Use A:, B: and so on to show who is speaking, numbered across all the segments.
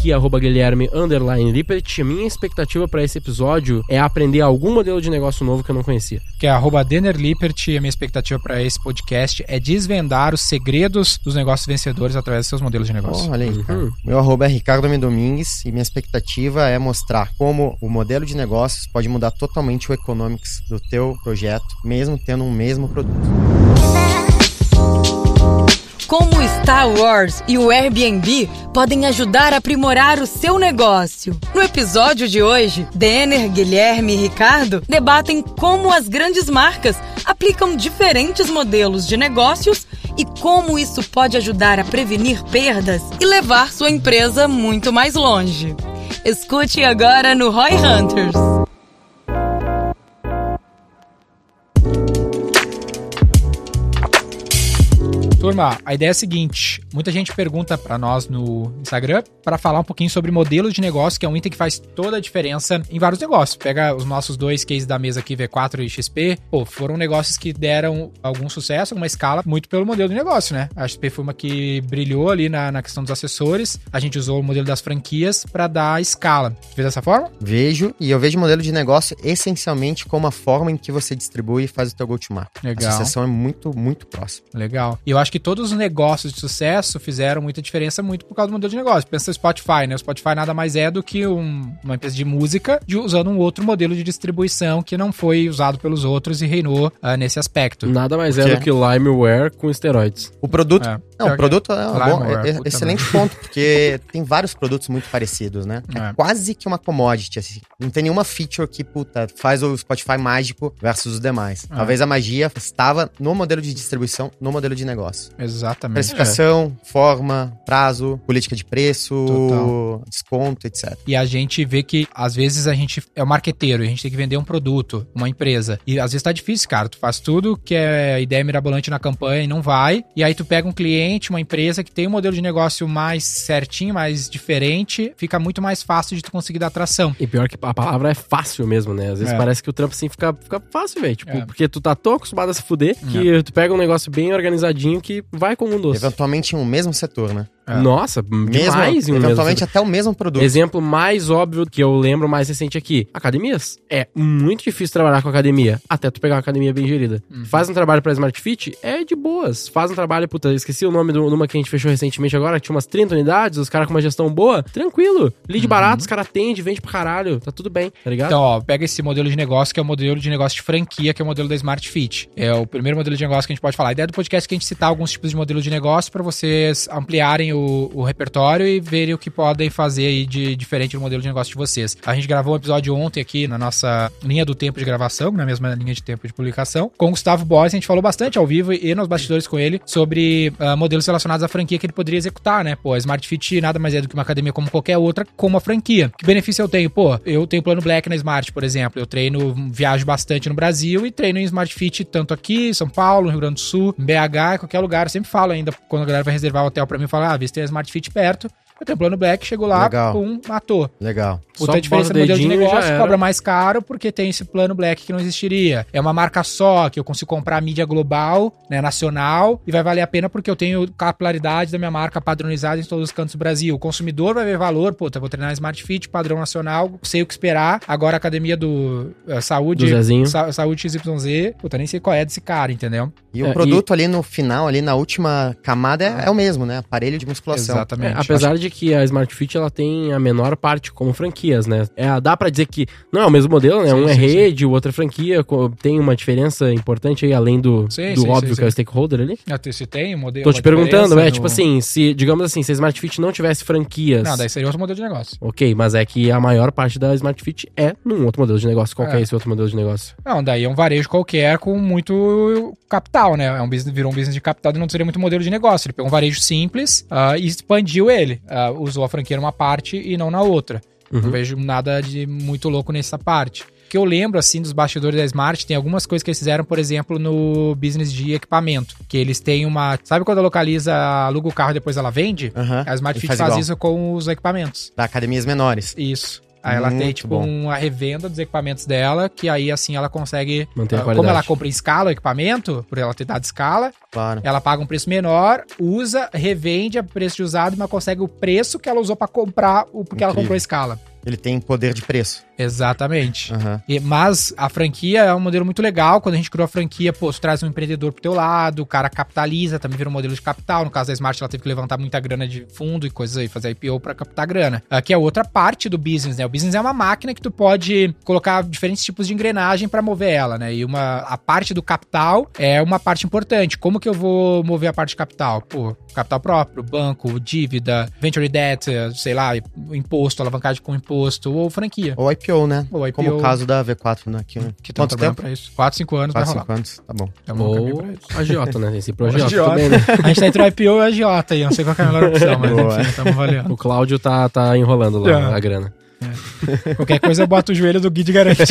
A: Aqui, arroba Guilherme Underline Lippert. Minha expectativa para esse episódio é aprender algum modelo de negócio novo que eu não conhecia.
B: Que é arroba Denner Lippert. E a minha expectativa para esse podcast é desvendar os segredos dos negócios vencedores através dos seus modelos de negócio.
C: Oh, olha aí, cara. Meu arroba é Ricardo M. Domingues e minha expectativa é mostrar como o modelo de negócios pode mudar totalmente o economics do teu projeto, mesmo tendo um mesmo produto.
D: Star Wars e o Airbnb podem ajudar a aprimorar o seu negócio. No episódio de hoje, Denner, Guilherme e Ricardo debatem como as grandes marcas aplicam diferentes modelos de negócios e como isso pode ajudar a prevenir perdas e levar sua empresa muito mais longe. Escute agora no Roy Hunters.
B: Turma, a ideia é a seguinte: muita gente pergunta para nós no Instagram para falar um pouquinho sobre modelos de negócio, que é um item que faz toda a diferença em vários negócios. Pega os nossos dois cases da mesa aqui, V4 e XP, pô, foram negócios que deram algum sucesso, uma escala, muito pelo modelo de negócio, né? A XP foi uma que brilhou ali na, na questão dos assessores, a gente usou o modelo das franquias para dar escala. Vê dessa forma?
C: Vejo, e eu vejo o modelo de negócio essencialmente como a forma em que você distribui e faz o teu go-to-market.
B: Legal.
C: A associação é muito, muito próxima.
B: Legal. E eu acho que todos os negócios de sucesso fizeram muita diferença muito por causa do modelo de negócio. Pensa no Spotify, né? O Spotify nada mais é do que um- uma empresa de música de- usando um outro modelo de distribuição que não foi usado pelos outros e reinou ah, nesse aspecto.
A: Nada mais
C: O
A: é do que limeware com esteroides.
C: O produto.
B: É.
C: Não, o produto é, um bom, é- é
B: puta
C: excelente ponto, porque tem vários produtos muito parecidos, né? É.
B: É.
C: quase que uma commodity, assim. Não tem nenhuma feature que, puta, faz o Spotify mágico versus os demais.
B: É.
C: Talvez a magia estava no modelo de distribuição, no modelo de negócio.
B: Exatamente.
C: Precificação, forma, prazo, política de preço,
B: Total.
C: desconto, etc.
B: E a gente vê que, às vezes, a gente é o marqueteiro, a gente tem que vender um produto, uma empresa. E às vezes tá difícil, cara. Tu faz tudo que é ideia mirabolante na campanha e não vai. E aí tu pega um cliente, uma empresa que tem um modelo de negócio mais certinho, mais diferente, fica muito mais fácil de tu conseguir dar atração.
A: E pior que a palavra é fácil mesmo, né? Às vezes
B: É.
A: parece que o trampo assim fica, fica fácil, velho. Tipo,
B: É.
A: porque tu tá tão acostumado a se fuder que tu pega um negócio bem organizadinho que vai como um doce.
C: Eventualmente em um mesmo setor, né?
B: É.
A: Nossa,
C: Mesmo,
A: demais em um mesmo
C: eventualmente
A: setor.
C: até o mesmo produto.
A: Exemplo mais óbvio que eu lembro mais recente aqui: academias. É muito difícil trabalhar com academia até tu pegar uma academia bem gerida.
B: Uhum.
A: Faz um trabalho pra Smart Fit, é de boas. Faz um trabalho, puta, esqueci o nome de uma que a gente fechou recentemente agora, que tinha umas 30 unidades, os caras com uma gestão boa, tranquilo. Lead barato, os caras atendem, vende pra caralho, tá tudo bem, tá ligado?
B: Uhum. Então, ó, pega esse modelo de negócio, que é o modelo de negócio de franquia, que é o modelo da Smart Fit. É o primeiro modelo de negócio que a gente pode falar. A ideia do podcast é que a gente citar alguns tipos de modelo de negócio para vocês ampliarem o, o repertório e verem o que podem fazer aí de diferente do modelo de negócio de vocês. A gente gravou um episódio ontem aqui na nossa linha do tempo de gravação, na mesma linha de tempo de publicação, com o Gustavo Boys. A gente falou bastante ao vivo e nos bastidores com ele sobre ah, modelos relacionados à franquia que ele poderia executar, né? Pô, a Smart Fit nada mais é do que uma academia como qualquer outra, com uma franquia. Que benefício eu tenho? Pô, eu tenho plano Black na Smart, por exemplo. Eu treino, viajo bastante no Brasil e treino em Smart Fit tanto aqui, São Paulo, Rio Grande do Sul, BH, qualquer lugar. Eu sempre falo ainda, quando a galera vai reservar o hotel pra mim, fala, ah, se tem a Smart Fit perto. Eu tenho plano Black, chego lá,
C: Legal.
B: pum, matou.
C: Legal.
B: Puta
A: Só
B: a diferença do modelo de
A: e
B: negócio, cobra mais caro porque tem esse plano black que não existiria. É uma marca só, que eu consigo comprar a mídia global, né, nacional, e vai valer a pena porque eu tenho capilaridade da minha marca padronizada em todos os cantos do Brasil. O consumidor vai ver valor, puta, vou treinar Smart Fit, padrão nacional, sei o que esperar. Agora a academia do eh, Saúde,
A: Do Zezinho.
B: Sa- Saúde XYZ, puta, nem sei qual é desse cara, entendeu?
C: E
A: É,
C: o produto ali no final, ali na última camada, é, é o mesmo, né? Aparelho de musculação.
B: Exatamente.
A: É, apesar de que a Smart Fit ela tem a menor parte como franquias, né? É, dá pra dizer que não é o mesmo modelo, né?
B: Sim,
A: um é
B: sim,
A: rede, o outro é franquia, tem uma diferença importante aí além do,
B: Sim,
A: do óbvio que é o stakeholder ali.
B: Ah, tu- Se tem um modelo.
A: Tô te perguntando, é
B: no-
A: tipo assim, se digamos assim, se a Smart Fit não tivesse franquias,
B: Não, daí seria outro modelo de negócio.
A: ok, mas é que a maior parte da Smart Fit é num outro modelo de negócio. Qual é
B: É.
A: esse outro modelo de negócio?
B: Não, daí é um varejo qualquer com muito capital, né? É um business, virou um business de capital e não seria muito modelo de negócio. Ele pegou um varejo simples ah, e expandiu ele. Ah, usou a franquia numa parte e não na outra.
A: Uhum.
B: Não vejo nada de muito louco nessa parte. O que eu lembro, assim, dos bastidores da Smart, tem algumas coisas que eles fizeram, por exemplo, no business de equipamento. Que eles têm uma... Sabe quando a Localiza aluga o carro e depois ela vende?
C: Aham.
B: A Smart Fit
C: faz
B: faz, isso com os equipamentos.
C: Para academias menores.
B: Isso. Aí ela tem,
C: Muito
B: tipo,
C: bom.
B: uma revenda dos equipamentos dela, que aí, assim, ela consegue...
A: Manter a
B: ah,
A: qualidade.
B: Como ela compra em escala o equipamento, por ela ter dado escala,
C: Claro.
B: ela paga um preço menor, usa, revende a preço de usado, mas consegue o preço que ela usou pra comprar, o porque ela
C: Incrível.
B: comprou a escala.
C: Ele tem poder de preço.
B: Exatamente.
C: Aham.
B: E- mas a franquia é um modelo muito legal. Quando a gente criou a franquia, pô, tu traz um empreendedor pro teu lado, o cara capitaliza, também vira um modelo de capital. No caso da Smart, ela teve que levantar muita grana de fundo e coisas aí, fazer IPO pra captar grana. Aqui é outra parte do business, né? O business é uma máquina que tu pode colocar diferentes tipos de engrenagem pra mover ela, né? E uma, a parte do capital é uma parte importante. Como que eu vou mover a parte de capital? Pô, capital próprio, banco, dívida, venture debt, sei lá, imposto, alavancagem com imposto, ou franquia.
C: Ou IPO, né?
B: Ou IPO.
C: Como o caso da V4 né? aqui, né?
B: Que estão
C: Quanto
B: trabalhando
C: tempo?
B: pra isso. 4, 5 anos vai
C: 4,
B: rolar.
C: 5 anos. Tá bom.
B: No caminho
A: Ou agiota, né? Esse projeto
B: Agiota.
A: também, né?
B: A gente tá entre o IPO e o agiota aí. Eu não sei qual que é a melhor opção, mas
C: Boa.
B: enfim, estamos avaliando.
A: O Cláudio tá, tá enrolando lá
B: É.
A: a grana.
B: Qualquer coisa, bota o joelho do Gui de garante.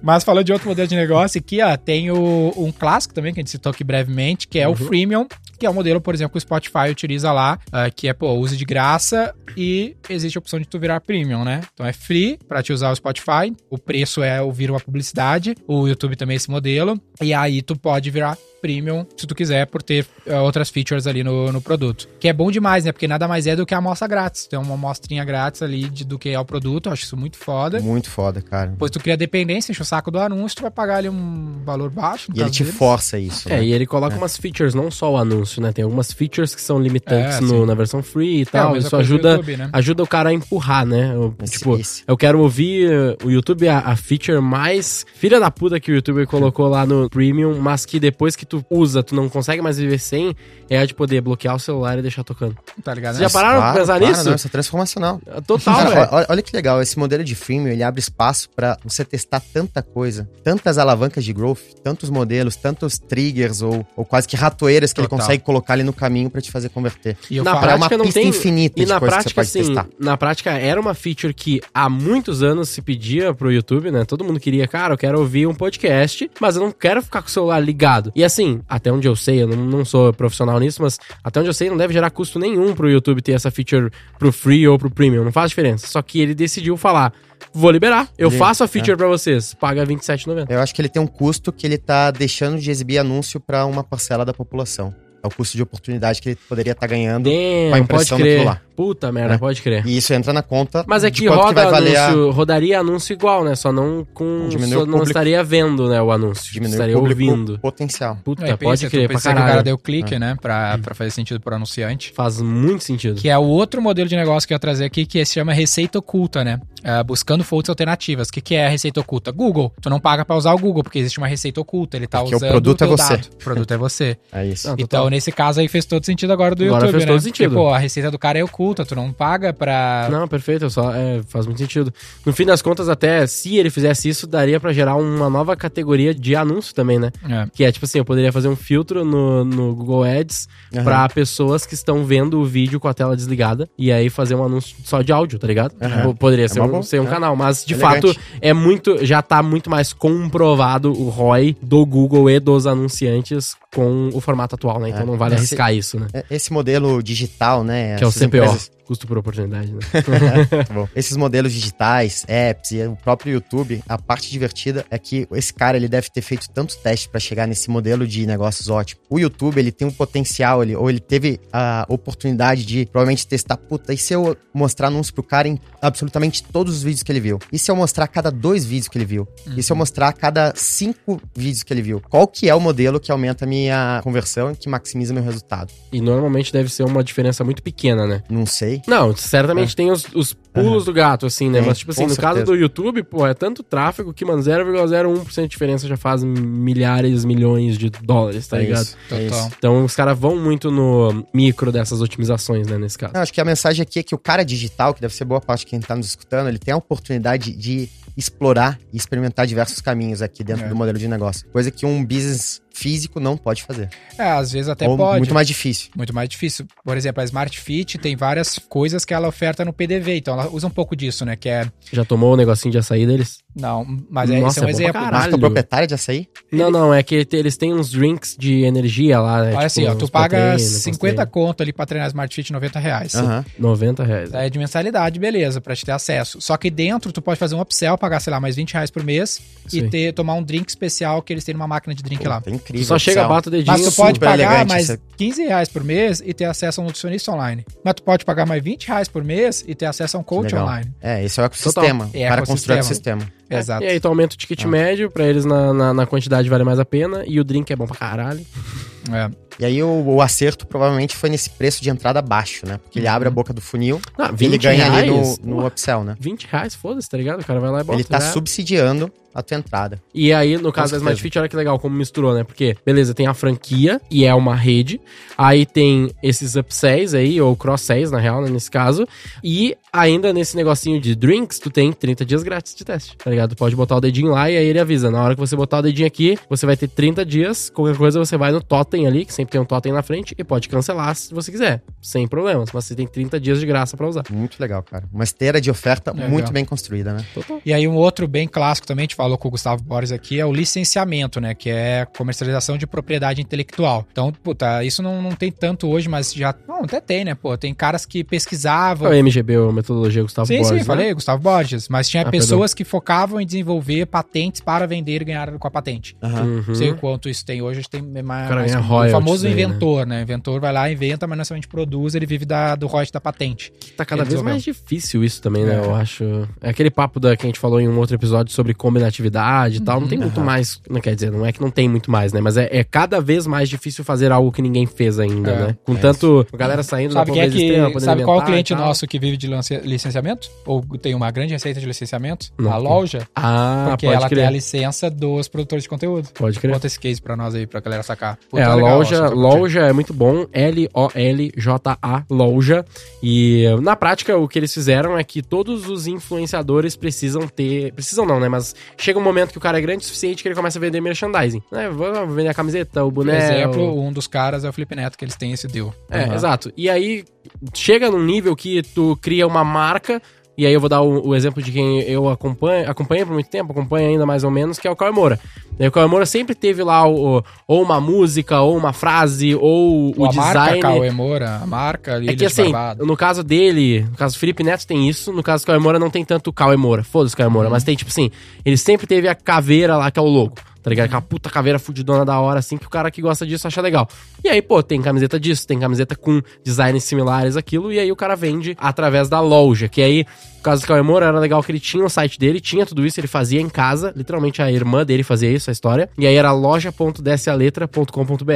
B: Mas falando de outro modelo de negócio, aqui, ó, tem o, um clássico também, que a gente citou aqui brevemente, que é o freemium, que é o modelo, por exemplo, que o Spotify utiliza lá, ah, que é, pô, uso de graça e existe a opção de tu virar premium, né? Então é free pra te usar o Spotify, o preço é ouvir uma publicidade, o YouTube também é esse modelo, e aí tu pode virar premium, se tu quiser, por ter eh, outras features ali no, no produto. Que é bom demais, né? Porque nada mais é do que a amostra grátis. Tem uma amostrinha grátis ali de, do que é o produto, eu acho isso muito foda.
C: Muito foda, cara.
B: Depois tu cria dependência, enche o saco do anúncio, tu vai pagar ali um valor baixo.
C: E ele te
B: deles.
C: força isso.
A: É,
C: né?
A: e ele coloca umas features, não só o anúncio, né? Tem algumas features que são limitantes
B: É,
A: no- na versão free e
B: É,
A: tal.
B: mesma
A: Isso ajuda,
B: YouTube, né?
A: ajuda o cara a empurrar, né? Eu,
C: Esse-
A: tipo,
C: esse.
A: eu quero ouvir o YouTube, a, a feature mais filha da puta que o YouTube colocou lá no Premium, mas que depois que tu usa, tu não consegue mais viver sem, é a de poder bloquear o celular e deixar tocando.
B: Tá ligado?
A: Vocês já pararam pra pensar nisso?
C: Não, isso é transformacional.
A: Total,
C: Cara, olha, olha que legal, esse modelo de freemium, ele abre espaço pra você testar tanta coisa, tantas alavancas de growth, tantos modelos, tantos triggers ou, ou quase que ratoeiras que
B: Total.
C: ele consegue colocar ali no caminho pra te fazer converter.
B: E eu
A: Na
B: falo,
A: prática
C: é uma
A: não
C: pista
A: tem
C: infinita
A: E
C: de
A: na
C: coisa que você
A: prática,
C: pode
A: assim,
C: testar.
A: na prática era uma feature que há muitos anos se pedia pro YouTube, né? Todo mundo queria, cara, eu quero ouvir um podcast, mas eu não quero ficar com o celular ligado. E assim, até onde eu sei, eu não, não sou profissional nisso, mas até onde eu sei, não deve gerar custo nenhum pro YouTube ter essa feature pro free ou pro premium. Não faz diferença. Só que ele decidiu falar. Vou liberar, eu
C: Ele-
A: faço a feature pra vocês, paga R$27,90.
C: Eu acho que ele tem um custo que ele tá deixando de exibir anúncio pra uma parcela da população. É o custo de oportunidade que ele poderia estar ganhando. com a
A: Damn, pode
C: impressão
A: crer.
C: lá.
A: Puta merda,
C: É.
A: pode crer.
C: E isso entra na conta
A: Mas é que roda
C: que vai valer a-
A: anúncio, rodaria anúncio igual, né? Só não com.
C: Diminui
A: só
C: o
A: não estaria vendo, né, o anúncio.
C: diminuir
A: estaria
C: o
A: ouvindo.
C: potencial.
A: Puta,
B: É,
A: pode
B: pensa,
A: crer, pra
B: precisa que o cara
A: caralho.
B: deu clique, né? Pra, pra fazer sentido pro anunciante.
A: Faz muito sentido.
B: Que é o outro modelo de negócio que eu ia trazer aqui, que se chama receita oculta, né? Ah, buscando fontes alternativas. O que, que é a receita oculta? Google. Tu não paga pra usar o Google, porque existe uma receita oculta. Ele tá
C: Porque o
B: usando
C: produto é
B: teu
C: você.
B: dado. O produto é você.
C: É isso.
A: Não,
B: Então. Nesse caso aí, fez todo sentido agora do
A: Agora
B: YouTube,
A: fez
B: né?
A: todo sentido.
B: Porque, pô, a receita do cara é oculta. Tu não paga pra...
A: Não, perfeito, só é, faz muito sentido. No fim das contas, até se ele fizesse isso, daria pra gerar uma nova categoria de anúncio também, né?
B: É.
A: Que é tipo assim, eu poderia fazer um filtro no, no Google Ads
C: Aham.
A: pra pessoas que estão vendo o vídeo com a tela desligada e aí fazer um anúncio só de áudio, tá ligado? Tipo, Poderia
C: É
A: ser um, ser um
C: é.
A: canal, mas de
C: Elegante.
A: fato é muito, já tá muito mais comprovado o ROI do Google e dos anunciantes com o formato atual, né? Então
C: É.
A: não vale
C: Esse-
A: arriscar isso, né?
C: É, Esse modelo digital, né?
A: Que é o CPO,
C: empresas-
A: custo por oportunidade, né?
C: Tá bom. Esses modelos digitais, apps e o próprio YouTube, a parte divertida é que esse cara ele deve ter feito tantos testes para chegar nesse modelo de negócios ótimo. O YouTube ele tem um potencial, ele, ou ele teve a oportunidade de provavelmente testar, puta, e se eu mostrar anúncio pro cara em absolutamente todos os vídeos que ele viu? E se eu mostrar cada dois vídeos que ele viu? E se eu mostrar a cada cinco vídeos que ele viu? Qual que é o modelo que aumenta a minha conversão e que maximiza meu resultado?
A: E normalmente deve ser uma diferença muito pequena, né?
C: Não sei.
A: Não, certamente tem os, os pulos do gato, assim, né? Mas, tipo assim, no caso do YouTube, pô, é tanto tráfego que, mano, 0,01% de diferença já faz milhares, milhões de dólares, tá
C: É
A: ligado?
C: isso, é
B: Total.
C: isso.
A: Então, os caras vão muito no micro dessas otimizações, né, nesse caso.
C: Não, acho que a mensagem aqui é que o cara digital, que deve ser boa parte de quem está nos escutando, ele tem a oportunidade de explorar e experimentar diversos caminhos aqui dentro
B: É.
C: do modelo de negócio. Coisa que um business físico não pode fazer.
B: É, às vezes até
C: Ou
B: pode.
C: muito mais difícil.
B: Muito mais difícil. Por exemplo, a Smart Fit tem várias coisas que ela oferta no PDV, então ela usa um pouco disso, né? Que é.
A: Já tomou o negocinho de açaí deles?
B: Não, mas é,
A: Nossa,
B: esse é um
A: é
B: exemplo.
A: caralho.
C: Marca proprietária de açaí?
A: Não, não, é que eles têm uns drinks de energia lá, né?
B: Olha
A: tipo,
B: assim, ó, tu paga
A: pré-treino,
B: 50
A: pós-treino.
B: conto ali pra treinar Smart Fit 90 reais.
C: Aham.
A: 90 reais.
B: É de mensalidade, beleza, pra te ter acesso. Só que dentro tu pode fazer um upsell, pagar, sei lá, mais 20 reais por mês
A: Sim.
B: e ter, tomar um drink especial que eles têm numa máquina de drink lá.
C: Tá
A: Tu
C: incrível.
A: só chega, bata o dedinho.
B: Mas tu pode pagar mais
C: essa-
B: 15 reais por mês e ter acesso a um nutricionista online. Mas tu pode pagar mais 20 reais por mês e ter acesso a um coach
C: Legal.
B: online.
C: É, esse é o ecossistema.
B: É,
C: para construir o
B: ecossistema.
C: ecossistema.
B: Exato.
A: E aí tu aumenta o ticket médio, pra eles na, na, na quantidade vale mais a pena, e o drink é bom pra caralho.
B: É.
C: E aí o, o acerto provavelmente foi nesse preço de entrada baixo, né? Porque ele abre a boca do funil
A: Ah,
C: e ele
A: 20
C: ganha ali no,
A: reais?
C: no upsell, né?
A: 20 reais, foda-se, tá ligado? O cara vai lá e bota.
C: Ele tá
A: né?
C: subsidiando a tua entrada.
A: E aí, no caso da. Smart Fit, olha que legal como misturou, né? Porque, beleza, tem a franquia e é uma rede. Aí tem esses upsells aí, ou cross-sells, na real, né, nesse caso. E ainda nesse negocinho de drinks, tu tem 30 dias grátis de teste, tá ligado? Tu pode botar o dedinho lá e aí ele avisa. Na hora que você botar o dedinho aqui, você vai ter 30 dias. Qualquer coisa, você vai no totem ali, que sempre tem um totem na frente, e pode cancelar se você quiser. Sem problemas. Mas você tem 30 dias de graça pra usar.
C: Muito legal, cara. Uma esteira de oferta
B: Legal.
C: muito bem construída, né?
A: Total.
B: E aí um outro bem clássico também, a gente falou com o Gustavo Borges aqui, é o licenciamento, né? Que é comercialização de propriedade intelectual. Então, puta, isso não, não tem tanto hoje, mas já... Não, até tem, né? Pô, tem caras que pesquisavam...
A: É o MGB, ou Metodologia Gustavo
B: Sim,
A: Borges,
B: sim,
A: né?
B: falei, Gustavo Borges. Mas tinha
A: Ah,
B: pessoas que focavam em desenvolver patentes para vender e ganhar com a patente.
A: Uhum.
B: Não sei o quanto isso tem hoje, acho que tem mais.
A: Cara
B: mais o
A: royalties
B: famoso
A: aí, né?
B: inventor, né? O inventor vai lá, inventa, mas não somente produz, ele vive da, do royalties da patente.
A: Tá cada vez
B: resolveu.
A: mais difícil isso também, né?
B: É.
A: Eu acho. É aquele papo da, que a gente falou em um outro episódio sobre combinatividade e tal. Não tem muito mais. Não quer dizer, não é que não tem muito mais, né? Mas é, é cada vez mais difícil fazer algo que ninguém fez ainda,
B: É.
A: né? Com
C: É
A: tanto. A galera saindo
B: Sabe quem é que. Sabe qual é cliente nosso que vive de licenciamento? Ou tem uma grande receita de licenciamento?
A: Não,
B: a loja.
A: Ah,
B: Porque
A: pode
B: ela tem a
A: crer.
B: licença dos produtores de conteúdo.
A: Pode crer.
B: Conta esse case pra nós aí, pra galera sacar.
A: É,
B: Puta,
A: a
B: legal,
A: loja, loja é muito bom, L-O-L-J-A, loja. E na prática o que eles fizeram é que todos os influenciadores precisam ter, precisam não, né, mas chega um momento que o cara é grande o suficiente que ele começa a vender merchandising, né? Vou vender a camiseta, o
B: Por
A: boné, o-
B: exemplo, um dos caras é o Felipe Neto, que eles têm esse deal.
A: É,
C: Aham.
A: exato. E aí chega num nível que tu cria uma marca. E aí eu vou dar o, o exemplo de quem eu acompanho, acompanhei por muito tempo, acompanho ainda mais ou menos, que é o Cauê Moura. E o Cauê Moura sempre teve lá o, o- ou uma música, ou uma frase, ou o
B: a marca
A: design.
B: Cauê Moura, a marca
A: É que assim,
B: Barbado.
A: no caso dele, no caso do Felipe Neto tem isso, no caso do Cauê Moura não tem tanto Cauê Moura, foda-se Cauê
B: Uhum.
A: Moura, mas tem tipo assim, ele sempre teve a caveira lá que é o logo, tá ligado? Aquela puta caveira fudidona da hora, assim, que o cara que gosta disso acha legal. E aí, pô, tem camiseta disso, tem camiseta com designs similares aquilo, e aí o cara vende através da loja, que aí, no caso do Cauê Moura, era legal que ele tinha o site dele, tinha tudo isso, ele fazia em casa, literalmente a irmã dele fazia isso, a história, e aí era loja.dsaletra.com.br.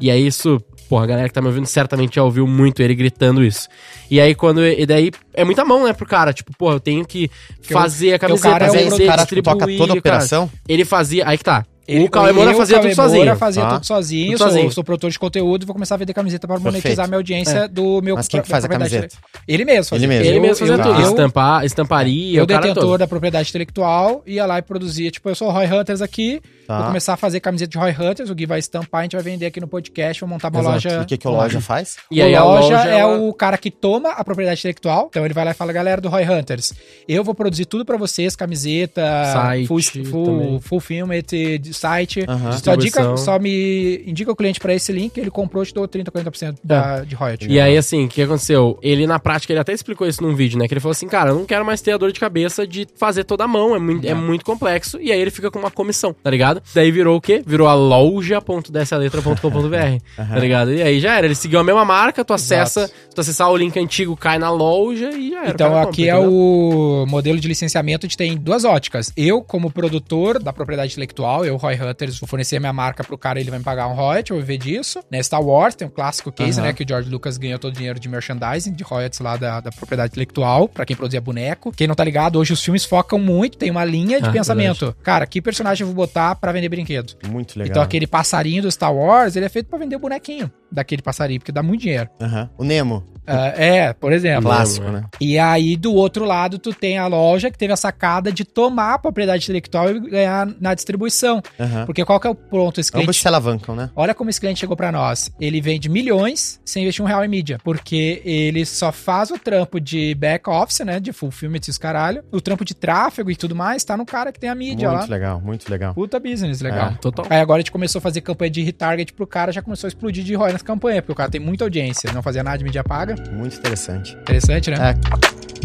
A: E aí isso, porra, a galera que tá me ouvindo certamente já ouviu muito ele gritando isso. E aí quando, e daí é muita mão, né, pro cara, tipo, pô, eu tenho que
B: o-
A: fazer a
B: porque o
A: camiseta,
B: cara é
C: Mas
B: o
C: aí
A: vender,
C: o cara tipo, toca toda a
A: cara.
C: operação?
A: Ele fazia, aí que tá.
B: Ele-
A: o Cauê Moura
B: eu,
A: fazia tudo sozinho.
B: Moura fazia
C: Tá.
B: tudo sozinho.
A: Tudo
B: sou,
A: sozinho.
B: sou produtor de conteúdo e vou começar a vender camiseta para monetizar
C: Perfeito.
B: minha audiência do meu
C: Mas quem que faz a
B: propriedade
C: camiseta?
B: Ele mesmo fazia.
C: Ele mesmo.
A: Ele
B: Eu-
A: mesmo fazia
B: eu-
A: tudo,
B: Eu,
A: estampar, estamparia,
B: eu detentor
A: todo.
B: da propriedade intelectual, ia lá e produzia. Tipo, eu sou o Roy Hunters aqui,
C: Tá.
B: vou começar a fazer camiseta de Roy Hunters, o Gui vai estampar, a gente vai vender aqui no podcast, vou montar uma
A: Exato.
B: loja.
C: E o que, que o loja faz?
A: E aí
B: o
A: a
B: loja,
A: loja,
B: é
A: ela-
B: o cara que toma a propriedade intelectual. Então ele vai lá e fala, galera do Roy Hunters, eu vou produzir tudo pra vocês, camiseta,
A: Site
B: full, full, fulfillment, de site.
C: Aham.
B: Só, dica, só me indica o cliente pra esse link, ele comprou, te dou 30, 40% da, de royalty.
A: E aí, assim, o que aconteceu? Ele, na prática, ele até explicou isso num vídeo, né? Que ele falou assim, cara, eu não quero mais ter a dor de cabeça de fazer toda a mão, é muito, é muito complexo. E aí ele fica com uma comissão, tá ligado? Daí virou o quê? Virou a loja.dessaletra.com.br, tá ligado? E aí já era, ele seguiu a mesma marca, tu acessa, se tu acessar o link antigo, cai na loja e já era.
B: Então
A: cara
B: aqui
A: compra,
B: é
A: entendeu?
B: o modelo de licenciamento, a gente tem duas óticas. Eu, como produtor da propriedade intelectual, eu, Roy Hunters, vou fornecer a minha marca pro cara, ele vai me pagar um royalty, eu vou viver disso. Né, Star Wars tem um clássico case,
C: Aham.
B: né, que o George Lucas ganhou todo o dinheiro de merchandising, de royalties lá da, da propriedade intelectual, pra quem produzia boneco. Quem não tá ligado, hoje os filmes focam muito, tem uma linha de
A: Ah,
B: pensamento. Cara, que personagem eu vou botar pra vender brinquedo?
C: Muito legal.
B: Então aquele passarinho do Star Wars, ele é feito pra vender o bonequinho. daquele passarinho, porque dá muito dinheiro.
C: Aham. O Nemo,
B: Ah, é, por exemplo.
C: clássico,
A: é.
C: né?
B: E aí, do outro lado, tu tem a loja que teve a sacada de tomar a propriedade intelectual e ganhar na distribuição.
C: Aham.
B: Porque qual que é o ponto? Esse
C: Ambos
B: cliente
C: se alavancam, né?
B: Olha como esse cliente chegou pra nós. Ele vende milhões sem investir um real em mídia. Porque ele só faz o trampo de back office, né? De fulfillment e os caralho. O trampo de tráfego e tudo mais tá no cara que tem a mídia
C: Muito
B: lá.
C: legal, muito legal.
B: Puta business, legal.
C: É.
A: Total.
B: Aí agora a gente começou a fazer campanha de retarget pro cara, já começou a explodir de ROI nas campanhas, porque o cara tem muita audiência, não fazia nada de mídia paga.
C: Muito interessante.
B: Interessante, né?
C: É,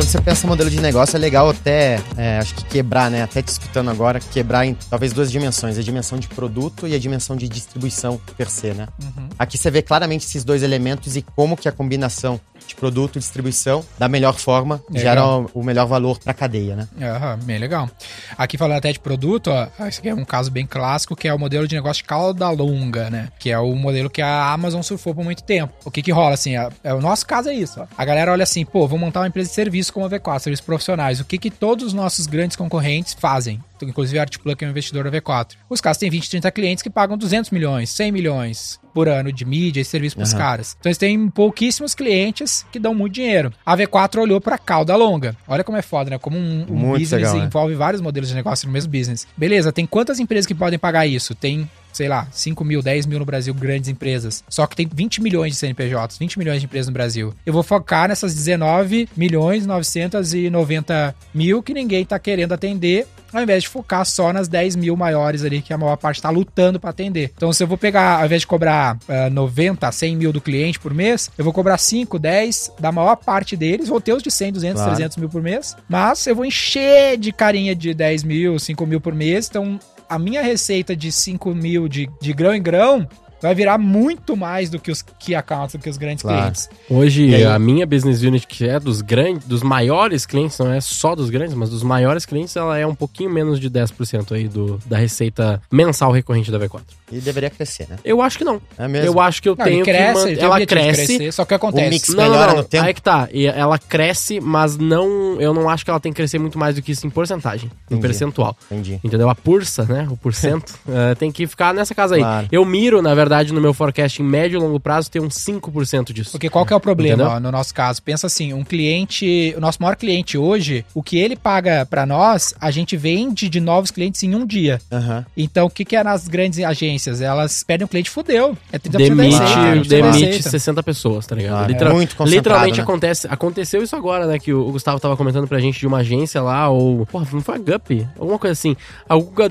C: Quando você pensa em modelo de negócio, é legal até, é, acho que quebrar, né? Até te escutando agora, quebrar em talvez duas dimensões: a dimensão de produto e a dimensão de distribuição per se, né?
B: Uhum.
C: Aqui você vê claramente esses dois elementos e como que a combinação de produto e distribuição, da melhor forma,
B: Legal.
C: gera o o melhor valor para a cadeia, né?
B: Aham, bem legal. Aqui falando até de produto, ó, esse aqui é um caso bem clássico, que é o modelo de negócio de cauda longa, né? Que é o modelo que a Amazon surfou por muito tempo. O que que rola, assim, é, é o nosso caso é isso, ó. A galera olha assim, pô, vou montar uma empresa de serviço como a V4, serviços profissionais. O que que todos os nossos grandes concorrentes fazem? Inclusive a que é um investidor da V4. Os caras têm 20, 30 clientes que pagam 200 milhões, 100 milhões por ano de mídia e serviço pros
C: Aham.
B: caras. Então eles têm pouquíssimos clientes que dão muito dinheiro. A V4 olhou pra cauda longa. Olha como é foda, né? Como um, um business
C: legal, né?
B: envolve vários modelos de negócio no mesmo business. Beleza, tem quantas empresas que podem pagar isso? Tem sei lá, 5 mil, 10 mil no Brasil, grandes empresas. Só que tem 20 milhões de CNPJs, 20 milhões de empresas no Brasil. Eu vou focar nessas 19 milhões 990 mil que ninguém tá querendo atender, ao invés de focar só nas 10 mil maiores ali que a maior parte tá lutando para atender. Então, se eu vou pegar, ao invés de cobrar ah, 90, 100 mil do cliente por mês, eu vou cobrar 5, 10 da maior parte deles, vou ter os de 100, 200,
C: Claro.
B: 300 mil por mês, mas eu vou encher de carinha de 10 mil, 5 mil por mês, então a minha receita de 5 mil de, de grão em grão vai virar muito mais do que os key accounts, do que os grandes
C: Claro.
B: clientes.
A: Hoje,
C: aí?
A: a minha business unit, que é dos grandes, dos maiores clientes, não é só dos grandes, mas dos maiores clientes, ela é um pouquinho menos de 10% aí do, da receita mensal recorrente da V4.
C: E deveria crescer, né?
A: Eu acho que não.
C: É mesmo?
A: Eu acho que eu
B: Não,
A: tenho
B: cresce,
A: que Ela cresce.
B: crescer, só que acontece.
C: O mix-
A: Não,
C: melhora
A: não,
C: no tempo?
A: Aí que tá. E ela cresce, mas não. Eu não acho que ela tem que crescer muito mais do que isso em porcentagem, em
C: Entendi.
A: percentual.
C: Entendi.
A: Entendeu? A pursa, né? O porcento eh, tem que ficar nessa casa aí.
C: Claro.
A: Eu miro, na verdade, no meu forecast em médio e longo prazo, ter uns 5% disso.
B: Porque qual que é o problema, ó, no nosso caso? Pensa assim, um cliente, o nosso maior cliente hoje, o que ele paga pra nós, a gente vende de novos clientes em um dia.
C: Aham.
B: Então, o que que é nas grandes agências? Elas perdem o cliente, fudeu. É 30% da
A: Demite,
B: receita,
C: Claro,
B: 30% da
A: demite
B: receita.
A: 60 pessoas, tá ligado?
C: Claro, é
A: Literal-
C: muito concentrado,
A: literalmente
C: né?
A: acontece. Aconteceu isso agora, né? Que o Gustavo tava comentando pra gente de uma agência lá, ou. Porra, não foi a Gup? Alguma coisa assim.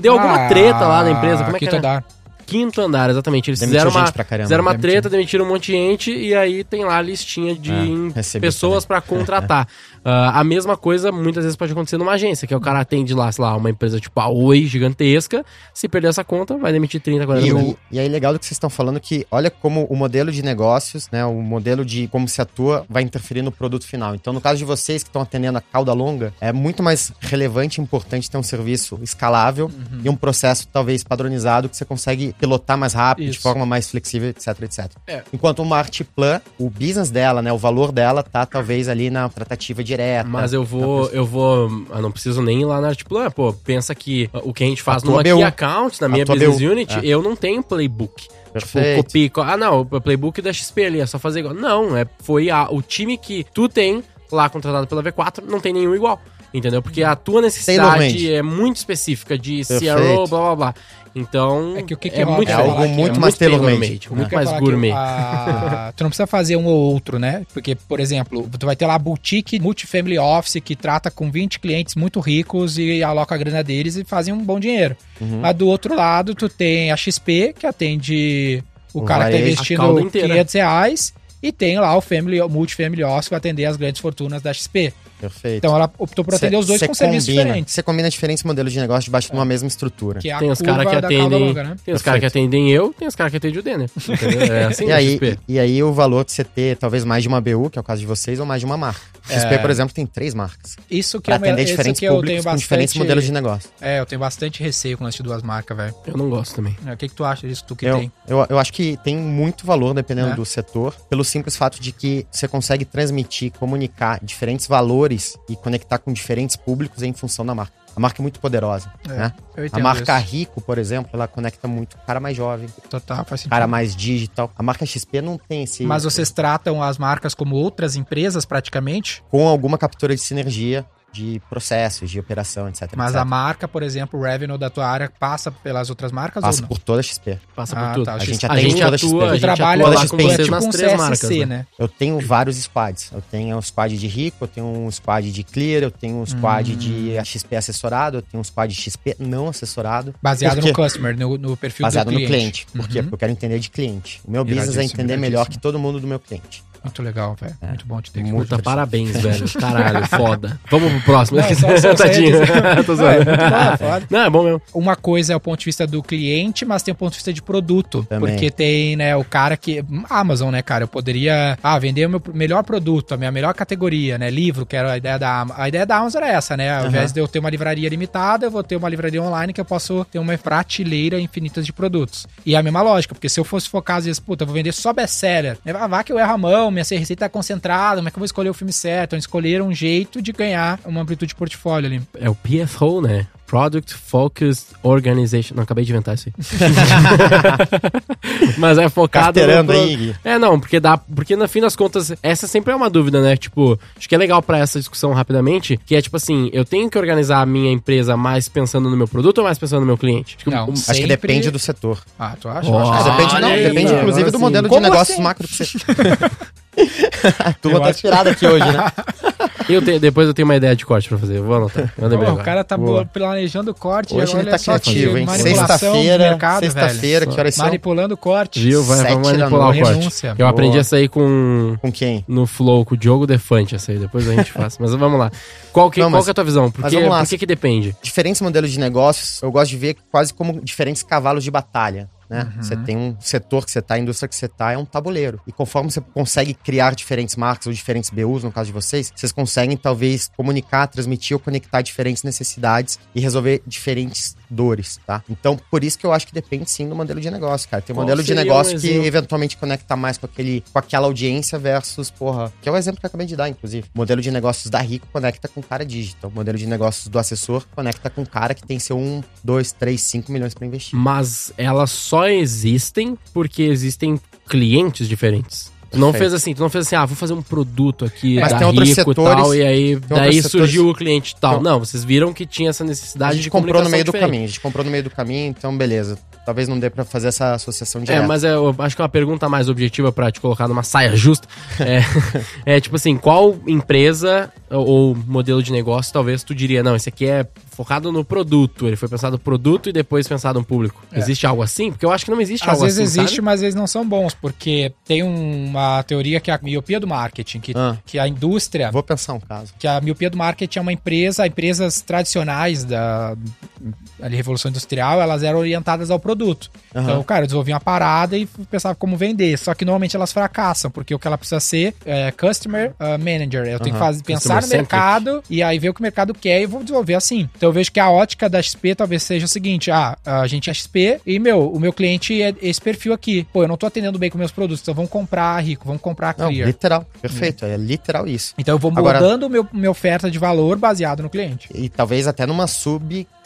A: Deu alguma
B: Ah,
A: treta lá na empresa. Como é que
B: Quinto
A: era? Quinto andar, exatamente. Eles
C: Demitiu
A: fizeram uma,
C: caramba.
A: fizeram uma
B: demitiu.
A: treta, demitiram um monte de gente e aí tem lá a listinha de
C: recebi
A: pessoas pra contratar. Ah, a mesma coisa muitas vezes pode acontecer numa agência, que é o cara atende lá, sei lá, uma empresa tipo a Oi, gigantesca. Se perder essa conta, vai demitir 30, 40
C: E, o, e aí, legal do que vocês estão falando que olha como o modelo de negócios, né? O modelo de como se atua vai interferir no produto final. Então, no caso de vocês que estão atendendo a cauda longa, é muito mais relevante e importante ter um serviço escalável
B: Uhum.
C: e um processo talvez padronizado que você consegue pilotar mais rápido, de
B: Isso.
C: forma mais flexível, etc, etc.
A: É.
C: Enquanto uma Artplan, o business dela, né? O valor dela tá talvez ali na tratativa direta.
A: Mas eu vou, eu vou. Eu não preciso nem ir lá na Artplan, pô. Pensa que o que a gente faz
C: A
A: numa. Key Account, na minha Business
C: BU.
A: Unit,
C: É.
A: eu não tenho playbook.
C: Perfeito.
A: Tipo, copia, co- ah, não, o playbook da XP ali, é só fazer igual. Não, é, foi a, o time que tu tem lá contratado pela V4, não tem nenhum igual. Entendeu? Porque a tua necessidade é muito específica de
C: Perfeito.
A: CRO, blá blá blá. Então.
B: É que o que que
A: é muito
B: é algo
C: muito mais tailor-made,
A: tailor-made,
C: né?
A: Muito mais gourmet.
B: a- tu não precisa fazer um ou outro, né? Porque, por exemplo, tu vai ter lá a boutique multifamily office que trata com 20 clientes muito ricos e aloca a grana deles e fazem um bom dinheiro.
A: Uhum.
B: Mas do outro lado, tu tem a XP, que atende o cara que tá investindo
A: cauda inteira.
B: 500 reais. E tem lá o family, o multifamily office que vai atender as grandes fortunas da XP.
C: Perfeito.
B: Então ela optou por atender
C: Cê-
B: os dois com serviços
C: combina-
B: diferentes.
C: Você combina diferentes modelos de negócio debaixo de uma mesma estrutura.
B: Que é a
A: Tem os caras que atendem.
B: longa, né?
A: Tem os caras que atendem eu, tem os caras que atendem o Denner. É assim
C: E aí,
A: XP.
C: e aí o valor de você ter talvez mais de uma BU, que é o caso de vocês, ou mais de uma marca. XP, por exemplo, tem três marcas.
B: Isso que
C: Pra
B: é
C: atender
B: esse
C: diferentes
B: que eu
C: públicos
B: tenho
C: com
B: bastante...
C: diferentes modelos de negócio.
B: É, eu tenho bastante receio com as duas marcas, velho.
A: Eu não gosto também.
B: É, O que, que tu acha disso, tu que
C: Eu,
B: tem?
C: eu, eu acho que tem muito valor, dependendo
B: É.
C: do setor, pelo simples fato de que você consegue transmitir, comunicar diferentes valores e conectar com diferentes públicos em função da marca. A marca é muito poderosa,
B: É,
C: né? A marca
B: isso.
C: Rico, por exemplo, ela conecta muito com o cara mais jovem,
B: Total, faz sentido.
C: cara mais digital. A marca XP não tem esse...
B: Mas vocês tratam as marcas como outras empresas, praticamente?
C: Com alguma captura de sinergia de processos, de operação, etc.
B: Mas
C: etc.
B: a marca, por exemplo, o revenue da tua área passa pelas outras marcas
C: Passa
B: ou não?
C: por toda a XP.
A: Passa
B: Ah,
A: por tudo.
B: tá.
A: A
B: A
A: gente,
C: atende toda a
A: atua,
C: XP.
A: a gente
B: trabalha
C: toda
A: lá
C: a
A: com
C: XP.
A: vocês
B: tipo um
A: três
B: CSC,
A: marcas, né?
B: né?
C: Eu tenho vários squads. Eu tenho um squad de rico, eu tenho um squad de clear, eu tenho um squad
B: Hum.
C: de XP assessorado, eu tenho um squad de XP não assessorado.
B: Baseado no customer, no, no perfil
C: Baseado
B: do
C: no
B: cliente.
C: cliente. Por quê?
B: Uhum.
C: Porque eu quero entender de cliente. O meu business é entender melhor que todo mundo do meu cliente.
B: Muito legal, velho. Muito bom te ter aqui.
C: Muito
A: Puta, parabéns, velho. Caralho, foda. Vamos pro próximo.
B: Não, só- só-
A: Tadinho. Tô
B: Não, é
A: zoando.
B: muito bom, foda.
A: Não, é bom mesmo.
B: Uma coisa é o ponto de vista do cliente, mas tem o ponto de vista de produto.
C: Também.
B: Porque tem, né, o cara que. Amazon, né, cara? Eu poderia. Ah, vender o meu melhor produto, a minha melhor categoria, né? Livro, que era a ideia da Am- A ideia da Amazon era essa, né? Ao
C: Aham.
B: invés de eu ter uma livraria limitada, eu vou ter uma livraria online que eu posso ter uma prateleira infinita de produtos. E é a mesma lógica, porque se eu fosse focar, às vezes, puta, eu vou vender só best-seller. Ah, Vá que eu erro a mão, minha receita tá concentrada, como é que eu vou escolher o filme certo? Então, escolher um jeito de ganhar uma amplitude de portfólio ali.
A: É o PFO, né? Product Focused Organization. Não, acabei de inventar isso aí. Mas é focado no pro-
C: aí.
A: É, não, porque dá, porque no fim das contas, essa sempre é uma dúvida, né? Tipo, acho que é legal pra essa discussão rapidamente, que é tipo assim, eu tenho que organizar a minha empresa mais pensando no meu produto ou mais pensando no meu cliente? Acho que
B: Não,
C: Acho que
B: Sempre-
C: depende do setor.
B: Ah, tu acha?
A: Ó,
B: Acho que
C: depende, não, depende inclusive do modelo de
B: Como
C: negócios
B: assim?
C: macro que você. a turma
B: Eu
C: tá
B: acho-
C: inspirada aqui hoje, né?
A: eu tenho- depois eu tenho uma ideia de corte pra fazer, eu vou anotar. Eu lembrei
B: o cara tá
C: Boa.
B: planejando o corte.
C: Hoje ele tá criativo, hein? Sexta-feira,
B: mercado,
C: sexta-feira, que horas são?
B: Manipulando o corte.
A: Viu? Vai,
C: da
A: manipular o corte.
B: Renúncia.
A: Eu
C: Boa.
A: aprendi essa aí com
C: Com quem?
A: no Flow, com o Diogo Defante, essa aí. Depois a gente faz. Mas vamos lá. Qual que,
C: Não,
A: qual que é a tua visão? Por,
C: mas
A: que,
C: vamos lá.
A: por que que depende?
C: Diferentes modelos de negócios, eu gosto de ver quase como diferentes cavalos de batalha. Né?
B: Uhum.
C: Você tem um setor que você tá, a indústria que você tá, é um tabuleiro. E conforme você consegue criar diferentes marcas ou diferentes BUs, no caso de vocês, vocês conseguem talvez comunicar, transmitir ou conectar diferentes necessidades e resolver diferentes dores, tá? Então, por isso que eu acho que depende sim do modelo de negócio, cara. Tem um modelo de negócio
A: um
C: que eventualmente conecta mais com, aquele, com aquela audiência versus, porra, que é o exemplo que eu acabei de dar, inclusive. O modelo de negócios da Rico conecta com o cara digital. O modelo de negócios do assessor conecta com o cara que tem seu 1, 2, 3, 5 milhões pra investir.
A: Mas elas só existem porque existem clientes diferentes. Tu não fez assim, tu não fez assim, ah, vou fazer um produto aqui
C: Mas
A: da
C: tem outros
A: Rico e
C: setores-
A: tal, e aí daí
C: setores-
A: surgiu o cliente e tal.
C: Então-
A: não, vocês viram que tinha essa
C: A
A: necessidade
C: gente
A: de
C: comprou no meio do
A: diferente.
C: caminho, a gente comprou no meio do caminho, então beleza. Talvez não dê pra fazer essa associação
A: É,
C: direta.
A: mas é, eu acho que é uma pergunta mais objetiva pra te colocar numa saia justa. É, é tipo assim, qual empresa ou modelo de negócio talvez tu diria, não, esse aqui é focado no produto, ele foi pensado no produto e depois pensado no público.
B: É.
A: Existe algo assim? Porque eu acho que não existe
B: Às
A: algo
B: vezes
A: assim,
B: existe,
A: sabe?
B: mas às vezes não são bons, porque tem uma teoria que é a miopia do marketing, que,
C: Ah.
B: que a indústria
C: Vou pensar um caso.
B: que a miopia do marketing é uma empresa, empresas tradicionais da ali, Revolução Industrial, elas eram orientadas ao produto.
C: Aham.
B: Então, cara, eu desenvolvi uma parada e pensava como vender. Só que normalmente elas fracassam, porque o que ela precisa ser é customer uh, manager. Eu tenho que fazer, pensar no mercado e aí ver o que o mercado quer e vou desenvolver assim. Então eu vejo que a ótica da XP talvez seja o seguinte: ah, a gente é XP e, meu, o meu cliente é esse perfil aqui. Pô, eu não tô atendendo bem com meus produtos, então vamos comprar Rico, vamos comprar a
C: Não,
B: Clear.
C: literal. Perfeito. É literal isso.
B: Então eu vou
C: Agora-
B: mudando meu, minha oferta de valor baseado no cliente.
C: E talvez até numa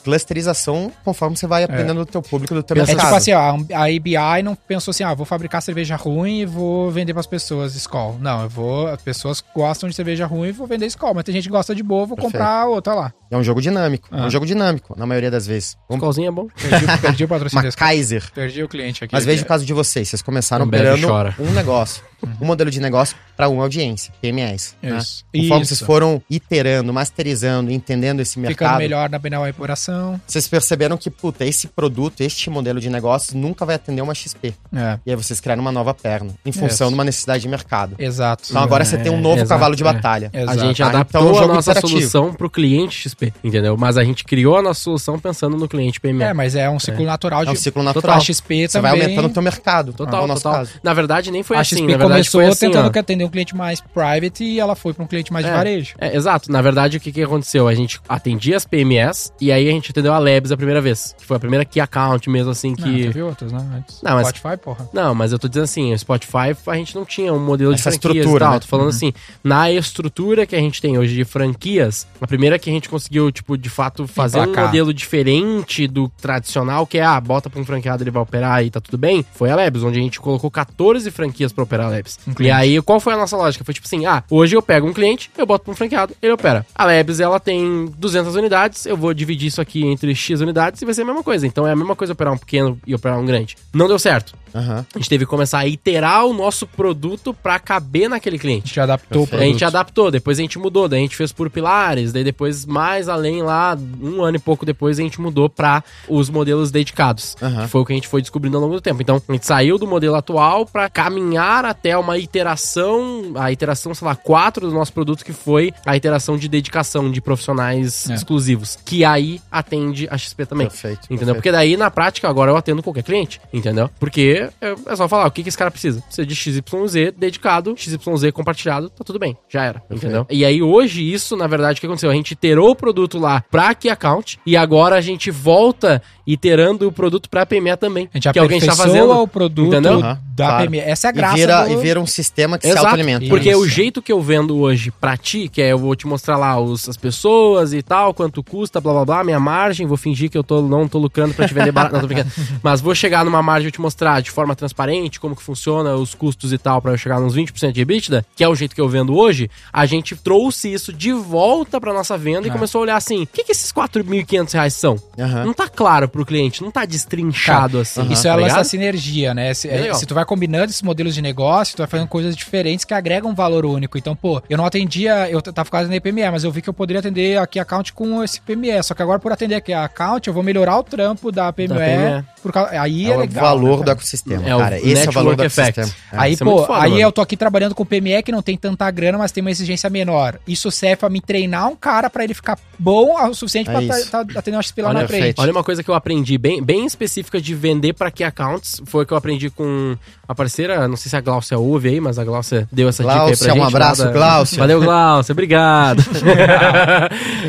C: subclusterização conforme você vai aprendendo do teu público, do teu
B: É
C: mercado.
B: tipo assim, ó, a ABI não pensou assim, ah, vou fabricar cerveja ruim e vou vender pras pessoas Skol. Não, eu vou, as pessoas gostam de cerveja ruim e vou vender Skol, mas tem gente que gosta de boa, vou
C: Perfeito.
B: comprar outra lá.
C: É um jogo dinâmico. É
B: Ah.
C: um jogo dinâmico, na maioria das vezes.
A: Escolzinho é bom.
B: Perdi, perdi o patrocínio.
C: Kaiser.
B: Perdi o cliente aqui.
C: Mas veja o caso de vocês. Vocês começaram
A: bebe,
C: operando um negócio. Um modelo de negócio para uma audiência, PMS. né?
B: Isso.
C: Conforme
B: Isso.
C: vocês foram iterando, masterizando, entendendo esse
B: Ficando
C: mercado,
B: melhor na Benal operação.
C: vocês perceberam que, puta, esse produto, este modelo de negócio nunca vai atender uma XP.
B: É,
C: E aí vocês criaram uma nova perna, em função
B: Isso.
C: de uma necessidade de mercado.
B: exato.
C: Então agora você tem um novo
A: exato,
C: cavalo de
A: é.
C: batalha.
B: Exato.
A: A gente
C: Ah,
A: adaptou
C: então é um
A: a nossa
C: interativo.
A: solução pro cliente XP. XP, entendeu? Mas a gente criou a nossa solução pensando no cliente PME.
B: É, mas é um ciclo natural
C: É
B: de.
C: um ciclo natural.
B: A XP
C: Você
B: também.
C: vai aumentando o teu mercado.
A: Total,
C: no nosso
A: total.
C: caso.
A: Na verdade, nem foi
B: a
A: assim.
B: XP
A: Na verdade,
B: começou
A: foi assim,
B: tentando
A: ó.
B: atender um cliente mais private e ela foi para um cliente mais de
A: É.
B: varejo.
A: É, exato. Na verdade, o que, que aconteceu? A gente atendia as PMS e aí a gente atendeu a Labs a primeira vez. Que foi a primeira key account mesmo, assim,
B: Não,
A: que...
B: teve outros, né? Antes.
A: Não, mas-
B: Spotify, porra.
A: Não, mas eu tô dizendo assim, o Spotify, a gente não tinha um modelo de
C: Essa
A: franquias
C: estrutura,
A: e tal.
C: né?
A: Tô falando assim, na estrutura que a gente tem hoje de franquias, a primeira que a gente conseguiu, tipo, de fato, fazer um modelo diferente do tradicional, que é, ah, bota pra um franqueado, ele vai operar e tá tudo bem, foi a Labs, onde a gente colocou 14 franquias pra operar a Labs.
B: Um
A: e aí, qual foi a nossa lógica? Foi tipo assim, ah, hoje eu pego um cliente, eu boto pra um franqueado, ele opera. A Labs, ela tem 200 unidades, eu vou dividir isso aqui entre X unidades e vai ser a mesma coisa. Então é a mesma coisa operar um pequeno e operar um grande. Não deu certo.
C: Aham.
A: A gente teve que começar a iterar o nosso produto pra caber naquele
B: A
A: cliente.
B: gente adaptou o
A: A gente adaptou, depois a gente mudou, daí a gente fez por pilares, daí depois mais além lá, um ano e pouco depois a gente mudou pra os modelos dedicados,
C: Aham.
A: que foi o que a gente foi descobrindo ao longo do tempo. Então, a gente saiu do modelo atual pra caminhar até uma iteração, a iteração, sei lá, 4 do nosso produto, que foi a iteração de dedicação de profissionais
B: É.
A: exclusivos, que aí atende a XP também.
C: Perfeito.
A: Entendeu?
C: perfeito.
A: Porque daí, na prática, agora eu atendo qualquer cliente, entendeu? Porque é é só falar o que, que esse cara precisa. Precisa de XYZ dedicado, XYZ compartilhado, tá tudo bem, já era, entendeu? E aí, hoje, isso, na verdade, o que aconteceu? A gente iterou o produto lá pra Key Account e agora a gente volta iterando o produto pra PME também.
B: A gente
A: que é o que a gente tá
B: aperfeiçoa
A: fazendo.
B: o produto
A: entendeu?
B: da
C: Aham, claro.
B: PME. Essa é a
C: E
B: graça
C: vira,
B: do...
C: e vira um sistema que se
A: Exato,
C: autoalimenta.
A: porque
B: Isso.
A: o jeito que eu vendo hoje pra ti, que é eu vou te mostrar lá os, as pessoas e tal, quanto custa, blá blá blá, minha margem, vou fingir que eu tô, não tô lucrando pra te vender barato, não tô brincando. Mas vou chegar numa margem e te mostrar de forma transparente como que funciona os custos e tal, pra eu chegar nos 20% de EBITDA, que é o jeito que eu vendo hoje, a gente trouxe isso de volta pra nossa venda e
B: É.
A: começou a olhar assim, o que, que esses 4.500 reais são?
C: Aham.
A: Não tá claro pro cliente, não tá destrinchado assim.
B: Isso
A: tá
B: é a lance da sinergia, né? Se, é, se tu vai combinando esses modelos de negócio, tu vai fazendo coisas diferentes que agregam um valor único. Então, pô, eu não atendia, eu tava ficando na PME, mas eu vi que eu poderia atender aqui account com esse PME. Só que agora, por atender aqui a account, eu vou melhorar o trampo da PME.
A: PME.
B: Por causa, aí é,
C: É o
B: legal.
C: valor
B: né,
C: do ecossistema,
A: É o
C: cara. Esse é o valor do ecossistema. É.
B: Aí,
A: isso é
B: pô,
A: foda,
B: aí
A: mano.
B: eu tô aqui trabalhando com PME que não tem tanta grana, mas tem uma exigência menor. Isso serve pra me treinar um cara pra ele ficar bom o suficiente
C: É
B: pra tá, tá, atender uma XP lá
A: Olha,
B: na frente.
A: Olha uma coisa que eu aprendi bem, bem específica de vender pra key accounts. Foi que eu aprendi com a parceira, não sei se a Glaucia ouve aí, mas a Glaucia deu essa dica aí
C: Glaucia,
A: pra gente.
C: um abraço,
A: da-
C: Glaucia.
A: Valeu, Glaucia, obrigado.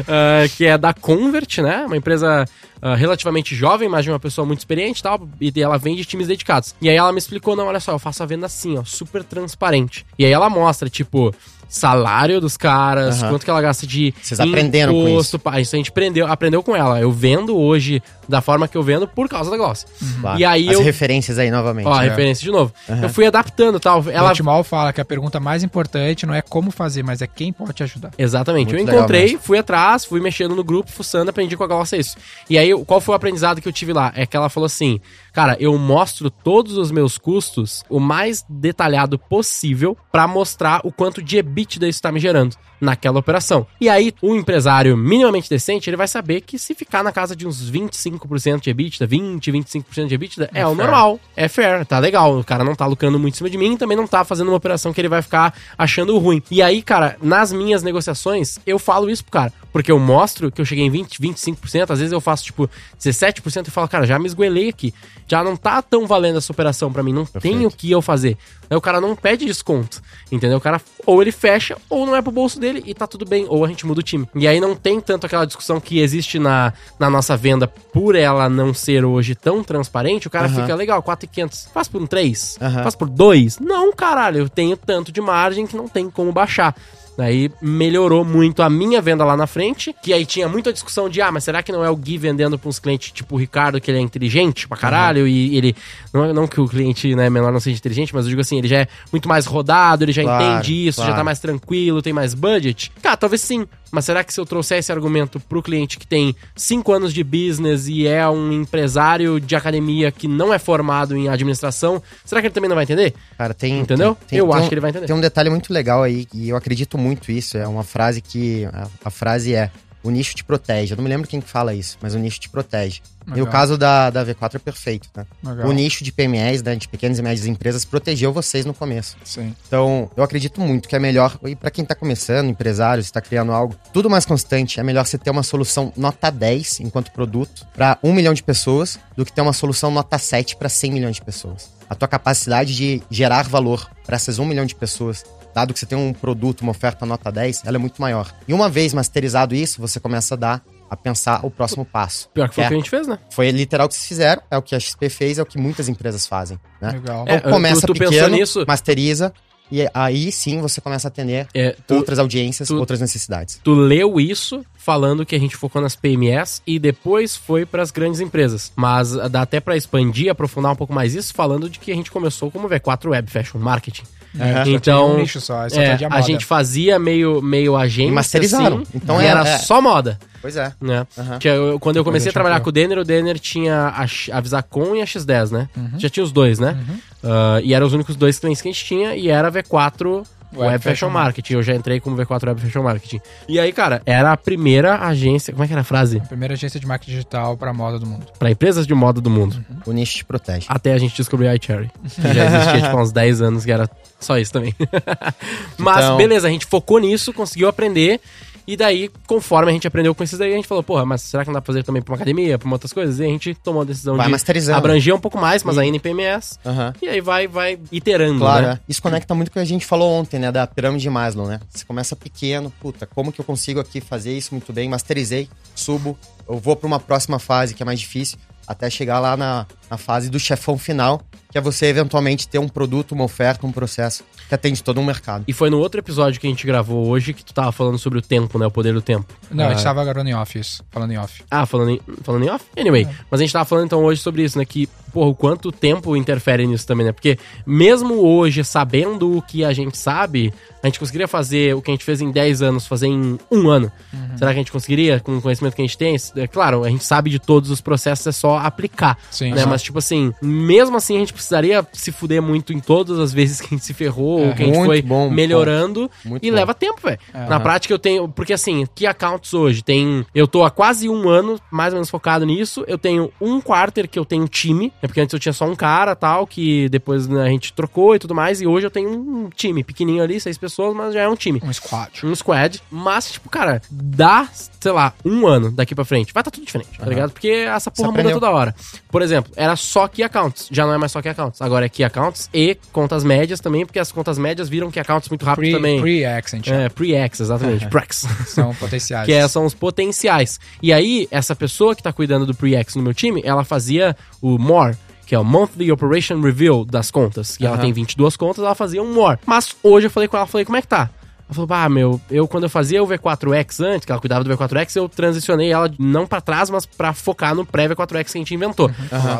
A: Ah, que é da Convert, né? Uma empresa ah, relativamente jovem, mas de uma pessoa muito experiente e tal. E ela vende times dedicados. E aí ela me explicou: não, olha só, eu faço a venda assim, ó, super transparente. E aí ela mostra, tipo. Salário dos caras,
C: Aham.
A: quanto que ela gasta de
C: Vocês aprenderam com
A: imposto, pá, Isso a gente aprendeu, aprendeu com ela. Eu vendo hoje da forma que eu vendo por causa da Gloss.
C: Claro.
A: E aí
C: As
A: eu.
C: referências aí novamente.
A: Ó, a
C: né?
A: referência de novo.
C: Aham.
A: Eu fui adaptando tal.
B: Ela... O Timol fala que a pergunta mais importante não é como fazer, mas é quem pode te ajudar.
A: Exatamente.
C: Muito
A: eu
C: legal
A: encontrei, fui atrás, fui mexendo no grupo, fuçando, aprendi com a Gloss isso. E aí, qual foi o aprendizado que eu tive lá? É que ela falou assim: Cara, eu mostro todos os meus custos o mais detalhado possível pra mostrar o quanto de EBITDA isso tá me gerando naquela operação. E aí, o empresário minimamente decente, ele vai saber que se ficar na casa de uns 25% de EBITDA, 20, 25% de EBITDA, é,
B: É
A: o
B: fair.
A: normal, é fair, tá legal. O cara não tá lucrando muito em cima de mim, também não tá fazendo uma operação que ele vai ficar achando ruim. E aí, cara, nas minhas negociações, eu falo isso pro cara, porque eu mostro que eu cheguei em 20, 25%, às vezes eu faço tipo 17% e falo, cara, já me esgoelei aqui. Já não tá tão valendo essa operação pra mim, não tem o que eu fazer. Aí o cara não pede desconto, entendeu? O cara ou ele fecha ou não é pro bolso dele e tá tudo bem, ou a gente muda o time. E aí não tem tanto aquela discussão que existe na, na nossa venda por ela não ser hoje tão transparente, o cara fica legal, 4,500, faz por um 3,
C: Aham.
A: faz por 2. Não, caralho, eu tenho tanto de margem que não tem como baixar. Aí melhorou muito a minha venda lá na frente, que aí tinha muita discussão de, ah, mas será que não é o Gui vendendo pra uns clientes tipo o Ricardo, que ele é inteligente pra caralho, e ele, não, não que o cliente né, menor não seja inteligente, mas eu digo assim, ele já é muito mais rodado, ele já
C: Claro,
A: entende isso, já
C: claro.
A: tá mais tranquilo, tem mais budget. Cara, talvez sim, mas será que se eu trouxer esse argumento pro cliente que tem 5 anos de business e é um empresário de academia que não é formado em administração, será que ele também não vai entender?
C: Cara, tem.
A: Entendeu?
C: tem-
A: Eu
C: tem
A: acho
C: um-
A: que ele vai entender.
C: Tem um detalhe muito legal aí, e eu acredito muito isso. É uma frase que. A, a frase é: o nicho te protege. Eu não me lembro quem que fala isso, mas o nicho te protege. E
B: Legal.
C: o caso da, da V4 é perfeito, né?
B: Legal.
C: O nicho de PMEs, né, de pequenas e médias empresas, protegeu vocês no começo.
B: Sim.
C: Então, eu acredito muito que é melhor, e para quem tá começando, empresário, está criando algo, tudo mais constante, é melhor você ter uma solução nota 10 enquanto produto para 1 milhão de pessoas do que ter uma solução nota 7 para 100 milhões de pessoas. A tua capacidade de gerar valor para essas 1 milhão de pessoas, dado que você tem um produto, uma oferta nota 10, ela é muito maior. E uma vez masterizado isso, você começa a dar a pensar o próximo passo.
A: Pior que foi o
C: É.
A: que a gente fez, né?
C: Foi literal o que vocês fizeram, é o que a XP fez, é o que muitas empresas fazem, né?
B: Legal.
A: É,
C: Então começa
A: tu- tu
C: pequeno,
A: nisso?
C: masteriza, e aí sim você começa a atender
A: É, tu,
C: outras audiências,
A: tu-
C: outras necessidades.
A: tu leu isso falando que a gente focou nas PMS e depois foi pras grandes empresas. Mas dá até pra expandir, aprofundar um pouco mais isso, falando de que a gente começou como V4 Web Fashion Marketing.
B: É, já
A: Então,
B: um nicho só,
A: É,
B: foi de
A: a gente fazia meio, meio agência,
C: E masterizaram.
A: assim,
C: Então
A: e
C: é-
A: era
C: é.
A: só moda,
C: Pois é.
A: né?
C: Aham.
A: Tinha- eu- quando eu comecei a trabalhar com o Denner, o Denner tinha a, a Visacom e a X10, né?
B: Uhum.
A: Já tinha os dois, né? Ah, e eram os únicos dois clientes que a gente tinha, e era V4 Web,
B: Web
A: Fashion Marketing. Eu já entrei como V4 Web Fashion Marketing. E aí, cara, era a primeira agência. Como é que era a frase?
B: A primeira agência de marketing digital pra moda do mundo.
A: Pra empresas de moda do mundo.
C: O nicho te protege.
A: Até a gente descobrir a iCherry. Que já existia, tipo, há uns 10 anos, que era só isso também. Mas,
C: Então-
A: beleza, a gente focou nisso, conseguiu aprender. E daí, conforme a gente aprendeu com isso daí, a gente falou, porra, mas será que não dá pra fazer também pra uma academia, pra outras coisas? E a gente tomou a decisão
C: Vai
A: de abranger um pouco mais, mas
C: E-
A: ainda em PMS.
C: Aham.
A: E aí vai, vai iterando,
C: Claro,
A: né?
C: é. isso conecta muito com o que a gente falou ontem, né? Da pirâmide de Maslow, né? Você começa pequeno, puta, como que eu consigo aqui fazer isso muito bem? Masterizei, subo, eu vou pra uma próxima fase que é mais difícil, até chegar lá na, na fase do chefão final, que é você eventualmente ter um produto, uma oferta, um processo que atende todo um mercado.
A: E foi no outro episódio que a gente gravou hoje que tu tava falando sobre o tempo, né? O poder do tempo.
B: Não, a gente
A: Ah,
B: tava gravando em off isso. Falando em off.
A: Ah, falando em, falando em off? Anyway, mas a gente tava falando então hoje sobre isso, né? Que, porra, o quanto tempo interfere nisso também, né? Porque mesmo hoje, sabendo o que a gente sabe, a gente conseguiria fazer o que a gente fez em 10 anos, fazer em um ano. Será que a gente conseguiria, com o conhecimento que a gente tem? É claro, a gente sabe de todos os processos, é só aplicar.
B: Sim.
A: né? Mas, tipo assim, mesmo assim, a gente precisaria se fuder muito em todas as vezes que a gente se ferrou,
B: É,
A: ou que a gente foi
C: bom
A: melhorando. E
C: bom.
A: leva tempo, velho.
B: Aham.
A: Na prática eu tenho. Porque assim, que accounts hoje? Tem. Eu tô há quase um ano, mais ou menos, focado nisso. Eu tenho um quarter que eu tenho time. É porque antes eu tinha só um cara tal, que depois né, a gente trocou e tudo mais. E hoje eu tenho um time pequenininho ali, seis pessoas, mas já é um time.
B: Um squad.
A: Um squad. Mas, tipo, cara, dá, sei lá, um ano daqui pra frente. Vai estar tudo diferente, tá ligado? Porque essa porra muda toda hora. Por exemplo, era só key accounts. Já não é mais só key accounts. Agora é key accounts e contas médias também, porque as contas médias viram key accounts muito rápido
B: Pre-
A: também.
B: Pre-accent.
A: É, pre-X, exatamente. Prex.
B: São potenciais.
A: que é- são os potenciais. E aí, essa pessoa que tá cuidando do pre-X no meu time, ela fazia o more, que é o Monthly Operation Review das contas. E ela
C: Aham.
A: tem 22 contas, ela fazia um more. Mas hoje eu falei com ela, falei, como é que tá? Ela falou, ah, meu, eu quando eu fazia o V4X antes, que ela cuidava do V4X, eu transicionei ela não pra trás, mas pra focar no pré-V4X que a gente inventou.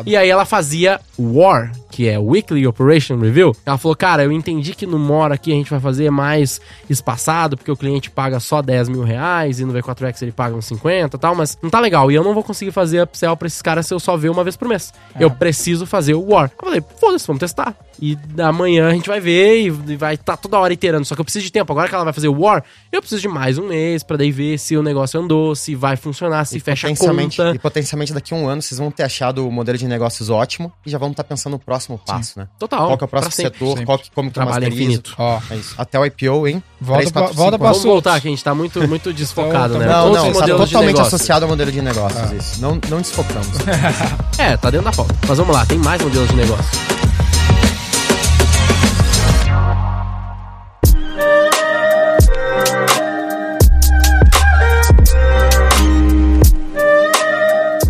A: E aí ela fazia War, que é Weekly Operation Review. Ela falou, cara, eu entendi que no More aqui a gente vai fazer mais espaçado, porque o cliente paga só 10 mil reais e no V4X ele paga uns 50 e tal, mas não tá legal. E eu não vou conseguir fazer upsell pra esses caras se eu só ver uma vez por mês. Eu preciso fazer o War. Eu falei, foda-se, vamos testar. E amanhã a gente vai ver e vai estar toda hora iterando. Só que eu preciso de tempo. Agora que ela vai fazer o War, eu preciso de mais um mês pra daí ver se o negócio andou, se vai funcionar, se
C: E
A: fecha a
C: potencialmente,
A: conta.
C: e potencialmente daqui a um ano vocês vão ter achado o modelo de negócios ótimo e já vão estar pensando no próximo passo, né?
A: Total.
C: Qual que é o próximo
A: pra sempre.
C: setor,
B: sempre.
C: qual que, como que eu
A: Trabalho infinito.
B: Ó,
C: É isso. Até o IPO, hein?
B: Volta
C: Três,
B: pra-
C: quatro,
B: volta pra.
A: Vamos voltar, que a gente tá muito, muito desfocado,
B: Então,
A: né?
B: tá-
C: Não,
A: Todos
C: não, tá
A: de
C: totalmente associado ao modelo de negócios isso. Não, não desfocamos.
A: É, tá dentro da pauta. Mas vamos lá, tem mais modelos de negócio.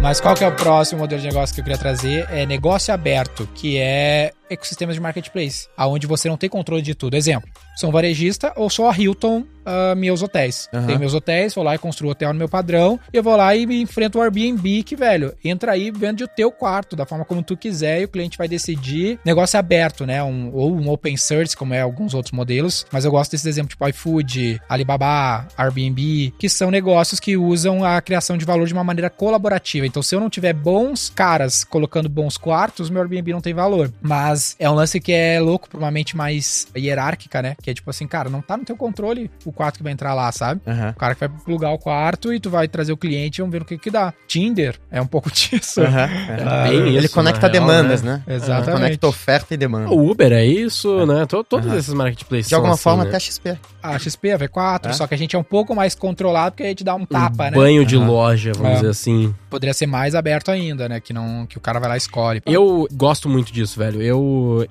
B: Mas qual que é o próximo modelo de negócio que eu queria trazer? É negócio aberto, que é ecossistemas de marketplace, aonde você não tem controle de tudo. Exemplo, sou um varejista ou só a Hilton ah, meus hotéis.
C: Aham.
B: Tenho meus hotéis, vou lá e construo o hotel no meu padrão, e eu vou lá e me enfrento o Airbnb, que, velho, entra aí, vende o teu quarto, da forma como tu quiser, e o cliente vai decidir. Negócio aberto, né? Um, ou um open source, como é alguns outros modelos, mas eu gosto desses exemplos tipo iFood, Alibaba, Airbnb, que são negócios que usam a criação de valor de uma maneira colaborativa. Então, se eu não tiver bons caras colocando bons quartos, meu Airbnb não tem valor. Mas Mas é um lance que é louco pra uma mente mais hierárquica, né? Que é tipo assim, cara, não tá no teu controle o quarto que vai entrar lá, sabe?
C: Aham.
B: O cara que vai plugar o quarto e tu vai trazer o cliente e vamos ver o que que dá. Tinder é um pouco disso.
C: Aham.
B: Ah,
A: bem
C: Ele
A: isso,
C: conecta
A: na real,
C: demandas,
A: né?
C: né?
B: Exatamente.
C: Conecta oferta e demanda.
A: O Uber é isso, né? To- Todos
C: Aham.
A: esses marketplaces
C: De alguma
A: assim,
C: forma,
A: né?
C: até a XP.
B: A XP, a V4,
C: É?
B: só que a gente é um pouco mais controlado porque a gente dá um tapa,
A: um
B: né?
A: banho de loja, vamos
B: É.
A: dizer assim.
B: Poderia ser mais aberto ainda, né? Que, não, que o cara vai lá e escolhe.
A: Eu gosto muito disso, velho. Eu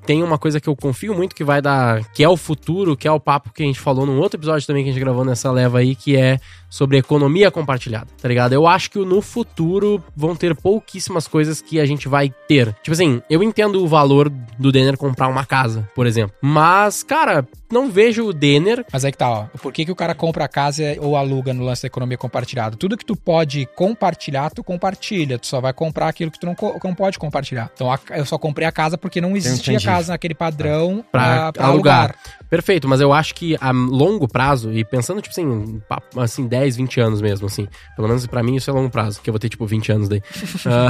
A: tenho uma coisa que eu confio muito que vai dar, que é o futuro, que é o papo que a gente falou num outro episódio também que a gente gravou nessa leva aí, que é sobre economia compartilhada, tá ligado? Eu acho que no futuro vão ter pouquíssimas coisas que a gente vai ter. Tipo assim, eu entendo o valor do Denner comprar uma casa, por exemplo. Mas, cara, não vejo o Denner
B: Mas aí que tá, ó. Por que, que o cara compra a casa ou aluga no lance da economia compartilhada? Tudo que tu pode compartilhar, tu compartilha. Tu só vai comprar aquilo que tu não, co- não pode compartilhar. Então a- eu só comprei a casa porque não existia casa naquele padrão
A: Pra
B: pra, pra
A: alugar.
B: alugar.
A: Perfeito, mas eu acho que a longo prazo, e pensando, tipo assim, assim, 10, 20 anos mesmo, assim, pelo menos pra mim isso é longo prazo, que eu vou ter, tipo, 20 anos daí. Ah,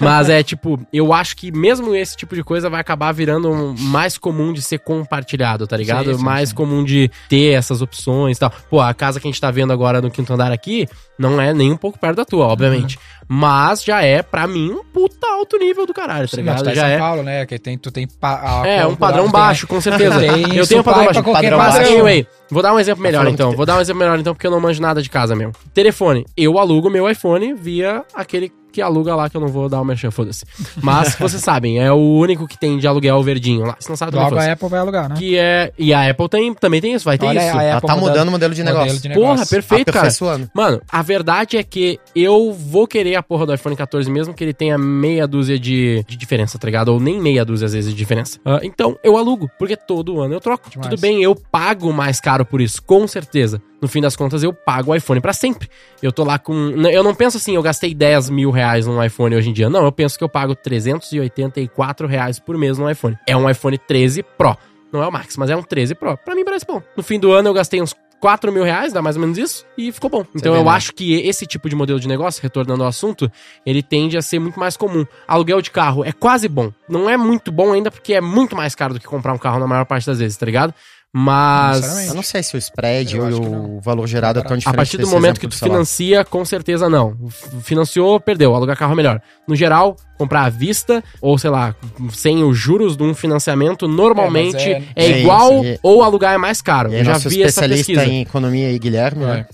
A: mas é, tipo, eu acho que mesmo esse tipo de coisa vai acabar virando um- mais comum de ser compartilhado, tá ligado?
B: Sim, sim,
A: mais
B: sim.
A: comum de ter essas opções e tal. Pô, a casa que a gente tá vendo agora no quinto andar aqui, não é nem um pouco perto da tua, obviamente. Mas já é, pra mim, um puta alto nível do caralho, tá
B: mas
A: ligado?
B: tá em
A: já
B: São
A: é.
B: Paulo, né? Que tem, tu tem pa-
A: É, um padrão
B: tem-
A: baixo, com certeza.
B: Tem
A: eu tenho um padrão baixo.
B: pra qualquer
C: Padrão
B: padrão.
C: baixo.
A: Anyway, vou dar um exemplo melhor
C: falando
A: então. Vou dar um exemplo melhor então, porque eu não manjo nada de casa mesmo. Telefone. Eu alugo meu iPhone via aquele que aluga lá, que eu não vou dar o merchan, foda-se. Mas, vocês sabem, é o único que tem de aluguel verdinho lá. Se não sabe, também
B: Logo
A: foda
B: a Apple vai alugar, né?
A: Que é... E a Apple tem, também tem isso, vai ter
B: Olha
A: isso.
B: a
C: Ela
B: Apple
C: tá mudando o modelo de
B: modelo
C: negócio.
B: de negócio.
A: Porra, perfeito, cara. Mano, a verdade é que eu vou querer a porra do iPhone 14 mesmo que ele tenha meia dúzia de, de diferença, tá ligado? Ou nem meia dúzia às vezes de diferença. Ah, então, eu alugo, porque todo ano eu troco.
B: Demais.
A: Tudo bem, eu pago mais caro por isso, com certeza. No fim das contas, eu pago o iPhone pra sempre. Eu tô lá com. Eu não penso assim, eu gastei 10 mil reais num iPhone hoje em dia. Não, eu penso que eu pago 384 reais por mês num iPhone. É um iPhone 13 Pro. Não é o Max, mas é um 13 Pro. Pra mim parece bom. No fim do ano eu gastei uns 4 mil reais, dá mais ou menos isso, e ficou bom. Então
C: vê,
A: eu
C: né?
A: acho que esse tipo de modelo de negócio, retornando ao assunto, ele tende a ser muito mais comum. Aluguel de carro é quase bom. Não é muito bom ainda, porque é muito mais caro do que comprar um carro na maior parte das vezes, tá ligado? Mas.
C: Eu não sei se o spread ou o valor gerado é tão
A: A
C: diferente.
A: partir do momento que tu financia, com certeza não. Financiou, perdeu. Alugar carro é melhor. No geral, comprar à vista, ou sei lá, sem os juros de um financiamento, normalmente
B: É,
A: é,
C: é-
A: igual
C: É isso, e-
A: ou alugar é mais caro.
C: E
A: Eu já
C: nosso
A: vi essa
C: especialista
A: pesquisa.
C: em economia aí, Guilherme, né?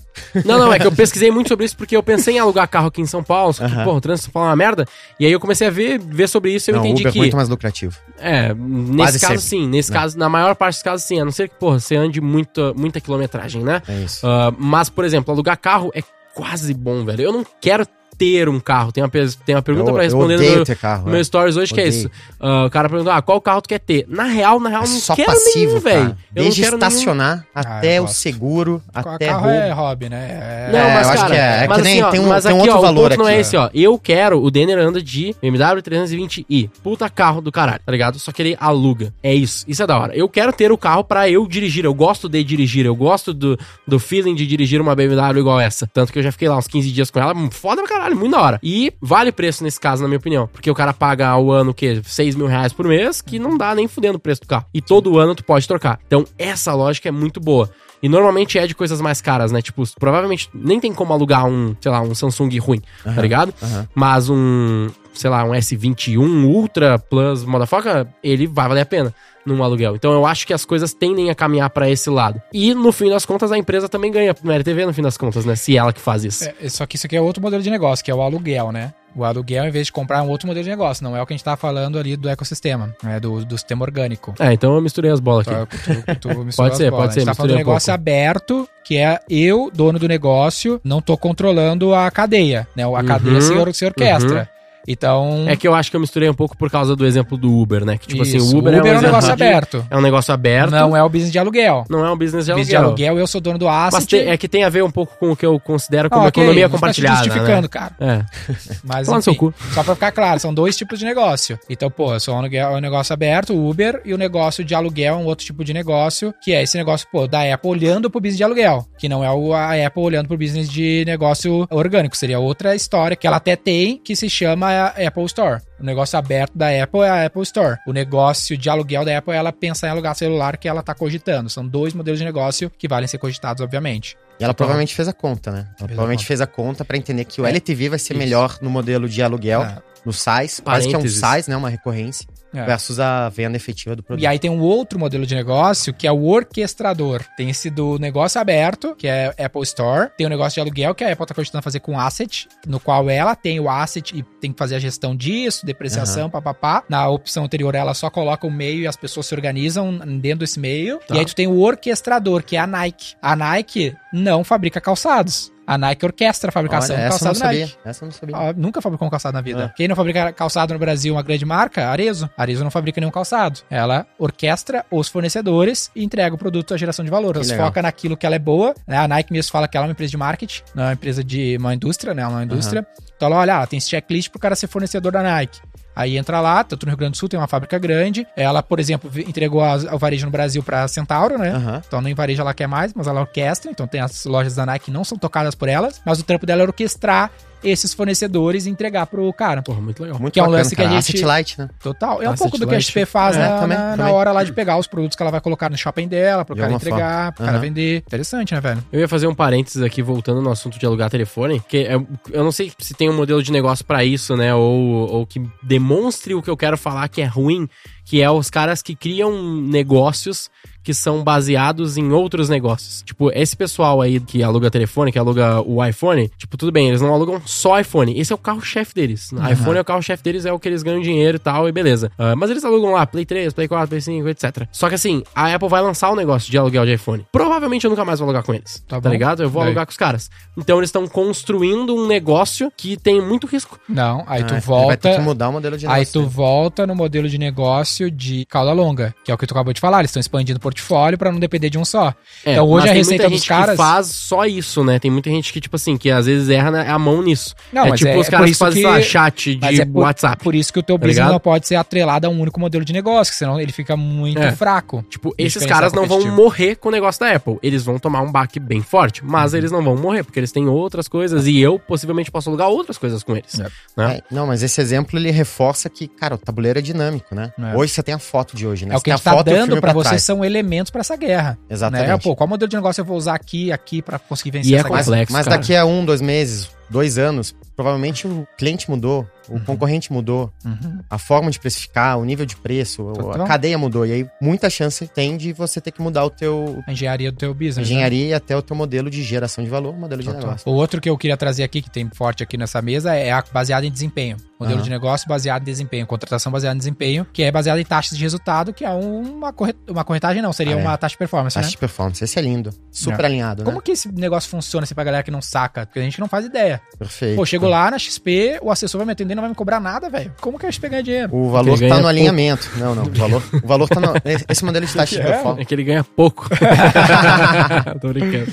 A: Não, não, é que eu pesquisei muito sobre isso porque eu pensei em alugar carro aqui em São Paulo, só que,
C: Aham.
A: porra, o trânsito Paulo é uma merda. E aí eu comecei a ver, ver sobre isso e eu
C: Não,
A: entendi
C: Uber é
A: que.
C: muito mais lucrativo.
A: É, nesse
C: Quase
A: caso
C: sempre,
A: sim, nesse
C: né?
A: caso, na maior parte dos casos sim, a não ser que, porra, você ande muita, muita quilometragem, né?
C: É isso.
A: Ah, mas, por exemplo, alugar carro é quase bom, velho. Eu não quero ter um carro. Tem uma, tem uma pergunta
C: eu,
A: pra responder
C: eu
A: no
C: odeio
A: meu,
C: ter carro.
A: no meu
C: é.
A: stories hoje, que é
C: Odeio.
A: isso. Ah, o cara perguntou, ah, qual carro tu quer ter? Na real, na real,
C: É
A: não
C: só
A: quero
C: passivo,
A: velho.
C: Desde
A: não quero nenhum.
C: estacionar
B: Ah,
C: até
B: eu
C: o seguro,
B: O
C: até
B: carro
C: roubo.
B: é hobby, né? É-
A: Não,
C: É,
A: mas
C: eu acho
A: cara,
C: que é. É
A: mas
C: que nem
A: assim, ó,
C: tem um-
A: mas
C: tem um
A: aqui,
C: outro
A: ó,
C: valor
A: o ponto não
C: aqui,
A: é
C: ó.
A: esse, ó. Eu quero, o Denner anda de BMW 320i. Puta carro do caralho, tá ligado? Só que ele aluga. É isso. Isso é da hora. Eu quero ter o carro pra eu dirigir. Eu gosto de dirigir. Eu gosto do, do feeling de dirigir uma BMW igual essa. Tanto que eu já fiquei lá uns 15 dias com ela. Foda pra caralho, muito da hora. E vale preço nesse caso, na minha opinião. Porque o cara paga ao ano, o quê? 6 mil reais por mês, que não dá nem fudendo o preço do carro. E todo ano tu pode trocar. Então, essa lógica é muito boa. E normalmente é de coisas mais caras, né? Tipo, provavelmente nem tem como alugar um, sei lá, um Samsung ruim, tá ligado?
C: aham.
A: Mas um, sei lá, um S21 Ultra Plus Motherfucker, ele vai valer a pena num aluguel. Então eu acho que as coisas tendem a caminhar pra esse lado. E no fim das contas a empresa também ganha no RTV no fim das contas, né? Se ela que faz isso.
B: É, só que isso aqui é outro modelo de negócio, que é o aluguel, né? O aluguel, em vez de comprar, é um outro modelo de negócio. Não é o que a gente tá falando ali do ecossistema, né? Do, do sistema orgânico.
A: É, então eu misturei as bolas aqui.
B: Tá, tu- tu misturou
A: Pode ser,
B: bolas.
A: pode ser,
B: A gente tá falando
A: um
B: negócio
A: pouco.
B: aberto, que é eu, dono do negócio, não tô controlando a cadeia, né? A
A: Uhum,
B: cadeia se, or- se orquestra. Então,
A: É que eu acho que eu misturei um pouco por causa do exemplo do Uber, né? Que tipo assim,
B: isso,
A: o Uber,
B: é um
A: exemplo
B: negócio
A: de-
B: aberto.
A: É um negócio aberto.
B: Não é o business de aluguel.
A: Não é um business de
B: business de
A: aluguel.
B: aluguel, eu sou dono do
A: Mas
B: asset.
A: tem- é que tem a ver um pouco com o que eu considero como
B: Ah, ok,
A: economia
B: tá
A: compartilhada.
B: justificando,
A: né?
B: cara.
A: É.
B: Mas
A: no seu
B: enfim,
A: cu.
B: só pra ficar claro, são dois tipos de negócio. Então, pô, só um aluguel- um negócio aberto, o Uber, e o negócio de aluguel é um outro tipo de negócio, que é esse negócio, pô, da Apple olhando pro business de aluguel, que não é o, a Apple olhando pro business de negócio orgânico, seria outra história que ela até tem, que se chama a Apple Store. O negócio aberto da Apple é a Apple Store. O negócio de aluguel da Apple é ela pensar em alugar celular que ela tá cogitando. São dois modelos de negócio que valem ser cogitados, obviamente.
C: E ela provavelmente fez a conta, né? Ela
B: Fez a
C: provavelmente
B: conta.
C: fez a conta pra entender que o
B: É.
C: LTV vai ser
B: Isso.
C: melhor no modelo de aluguel,
B: É.
C: no size, quase que é um size, né? Uma recorrência,
B: É.
C: versus a venda efetiva do produto.
B: E aí tem um outro modelo de negócio que é o orquestrador. Tem esse do negócio aberto, que é Apple Store. Tem o negócio de aluguel, que a Apple tá cogitando fazer com asset, no qual ela tem o asset e tem que fazer a gestão disso, depreciação, papapá. Na opção anterior, ela só coloca o meio e as pessoas se organizam dentro desse meio.
A: Tá.
B: E aí tu tem o orquestrador, que é a Nike. A Nike não fabrica calçados. A Nike orquestra a fabricação
C: Olha,
B: do
C: não
B: calçado
C: sabia.
B: Nike.
C: Essa eu não sabia.
B: Ah, nunca fabricou um calçado na vida.
C: É.
B: Quem não fabrica calçado no Brasil, uma grande marca? Arezo. Arezo não fabrica nenhum calçado. Ela orquestra os fornecedores e entrega o produto à geração de valor. Ela foca naquilo que ela é boa. né? A Nike mesmo fala que ela é uma empresa de marketing, não é uma empresa de uma indústria, né? É uma indústria. Então ela olha, ela tem esse checklist pro cara ser fornecedor da Nike. Aí entra lá, tanto no Rio Grande do Sul tem uma fábrica grande. Ela, por exemplo, entregou o varejo no Brasil pra Centauro, né?
C: Aham.
B: Então nem varejo ela quer mais, mas ela orquestra. Então tem as lojas da Nike que não são tocadas por elas, mas o trampo dela é orquestrar esses fornecedores e entregar pro cara.
A: Porra, muito legal.
C: Muito
B: Que é um
C: bacana,
B: lance que a
C: cara.
B: gente-
C: Asset light, né?
B: Total. É um
A: Asset
B: pouco do que a. XP faz
C: É,
B: na,
C: também,
B: na- na
C: também.
B: hora lá de pegar os produtos que ela vai colocar no shopping dela, pro
C: De
B: cara entregar, pro cara
C: Aham.
B: vender. Interessante, né, velho?
A: Eu ia fazer um parênteses aqui, voltando no assunto de alugar telefone, que é- eu não sei se tem um modelo de negócio pra isso, né, ou, ou que demonstre o que eu quero falar que é ruim, que é os caras que criam negócios que são baseados em outros negócios. Tipo, esse pessoal aí que aluga telefone, que aluga o iPhone, tipo, tudo bem, eles não alugam só iPhone. Esse é o carro-chefe deles. iPhone é o carro-chefe deles, é o que eles ganham dinheiro e tal, e beleza. Ah, mas eles alugam lá Play 3, Play 4, Play 5, etc. Só que assim, a Apple vai lançar o negócio de aluguel de iPhone. Provavelmente eu nunca mais vou alugar com eles.
B: Tá
A: Tá,
B: bom.
A: ligado? Eu vou
B: Daí.
A: alugar com os caras. Então eles estão construindo um negócio que tem muito risco.
B: Não, aí tu
C: Ah, ele Vai ter que
B: volta.
C: mudar o modelo de
B: Aí
C: negócio.
B: tu
C: né?
B: volta no modelo de negócio de cauda longa, que é o que tu acabou de falar. Eles estão expandindo o portfólio pra não depender de um só.
A: É,
B: Então, hoje
A: mas
B: a
A: tem
B: receita
A: muita
B: dos
A: gente
B: caras-
A: que faz só isso, né? Tem muita gente que, tipo assim, que às vezes erra na- a mão nisso.
B: Não,
A: é
B: mas
A: tipo
B: é-
A: os caras que fazem,
B: que-
A: lá, chat
B: Mas
A: de
B: é por,
A: WhatsApp.
B: por isso que o teu
A: Tá
B: business
A: ligado?
B: não pode ser atrelado a um único modelo de negócio, senão ele fica muito
A: É.
B: fraco.
A: Tipo, esses caras não vão morrer com o negócio da Apple. Eles vão tomar um baque bem forte, mas eles não vão morrer, porque eles têm outras coisas e eu possivelmente posso alugar outras coisas com eles.
B: É.
A: né?
C: É, não, mas esse exemplo ele reforça que, cara, o tabuleiro é dinâmico, né?
B: É.
C: Hoje você tem a foto de hoje, né?
B: É o
C: Você
B: que a gente tá
C: foto
B: dando pra vocês
C: trás.
B: são elementos pra essa guerra.
C: Exatamente.
B: Né? Pô, qual modelo de negócio eu vou usar aqui, aqui pra conseguir vencer
A: E é
B: essa guerra?
C: Mas,
A: complexo,
C: mas
A: cara.
C: daqui a um, dois meses, dois anos, provavelmente o cliente mudou, o concorrente mudou,
B: Uhum.
C: a forma de precificar, o nível de preço,
B: Total.
C: a cadeia mudou. E aí, muita chance tem de você ter que mudar o teu
B: A engenharia do teu business. né?
C: engenharia e até o teu modelo de geração de valor, modelo de
B: Total.
C: negócio.
B: O outro que eu queria trazer aqui, que tem forte aqui nessa mesa, é a baseada em desempenho. Modelo
C: Aham.
B: de negócio baseado em desempenho. Contratação baseada em desempenho, que é baseada em taxas de resultado, que é uma, corre- uma corretagem, não, seria
C: Ah, é.
B: uma taxa de performance,
C: Taxa
B: né?
C: de performance, esse é lindo. Super
B: É.
C: alinhado,
B: Como
C: né?
B: que esse negócio funciona assim pra galera que não saca? Porque a gente não faz ideia.
C: Perfeito.
B: Pô, chego lá na XP, o assessor vai me atender e não vai me cobrar nada, velho. Como que a XP ganha dinheiro?
C: O valor
A: Ele
C: tá no
A: pouco.
C: alinhamento. Não, não. O valor, o valor tá no. Esse modelo de taxa de
B: É?
C: performance.
A: É que ele ganha pouco. Tô brincando.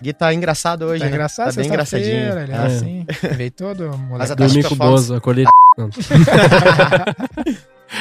C: Gui tá engraçado hoje,
B: Tá
C: né?
B: engraçado,
C: Tá bem engraçadinho.
B: Ele é
C: É.
B: assim. Veio todo
C: Mas a
B: moleque.
C: taxa de
A: Dormi com o Bozo, acordei.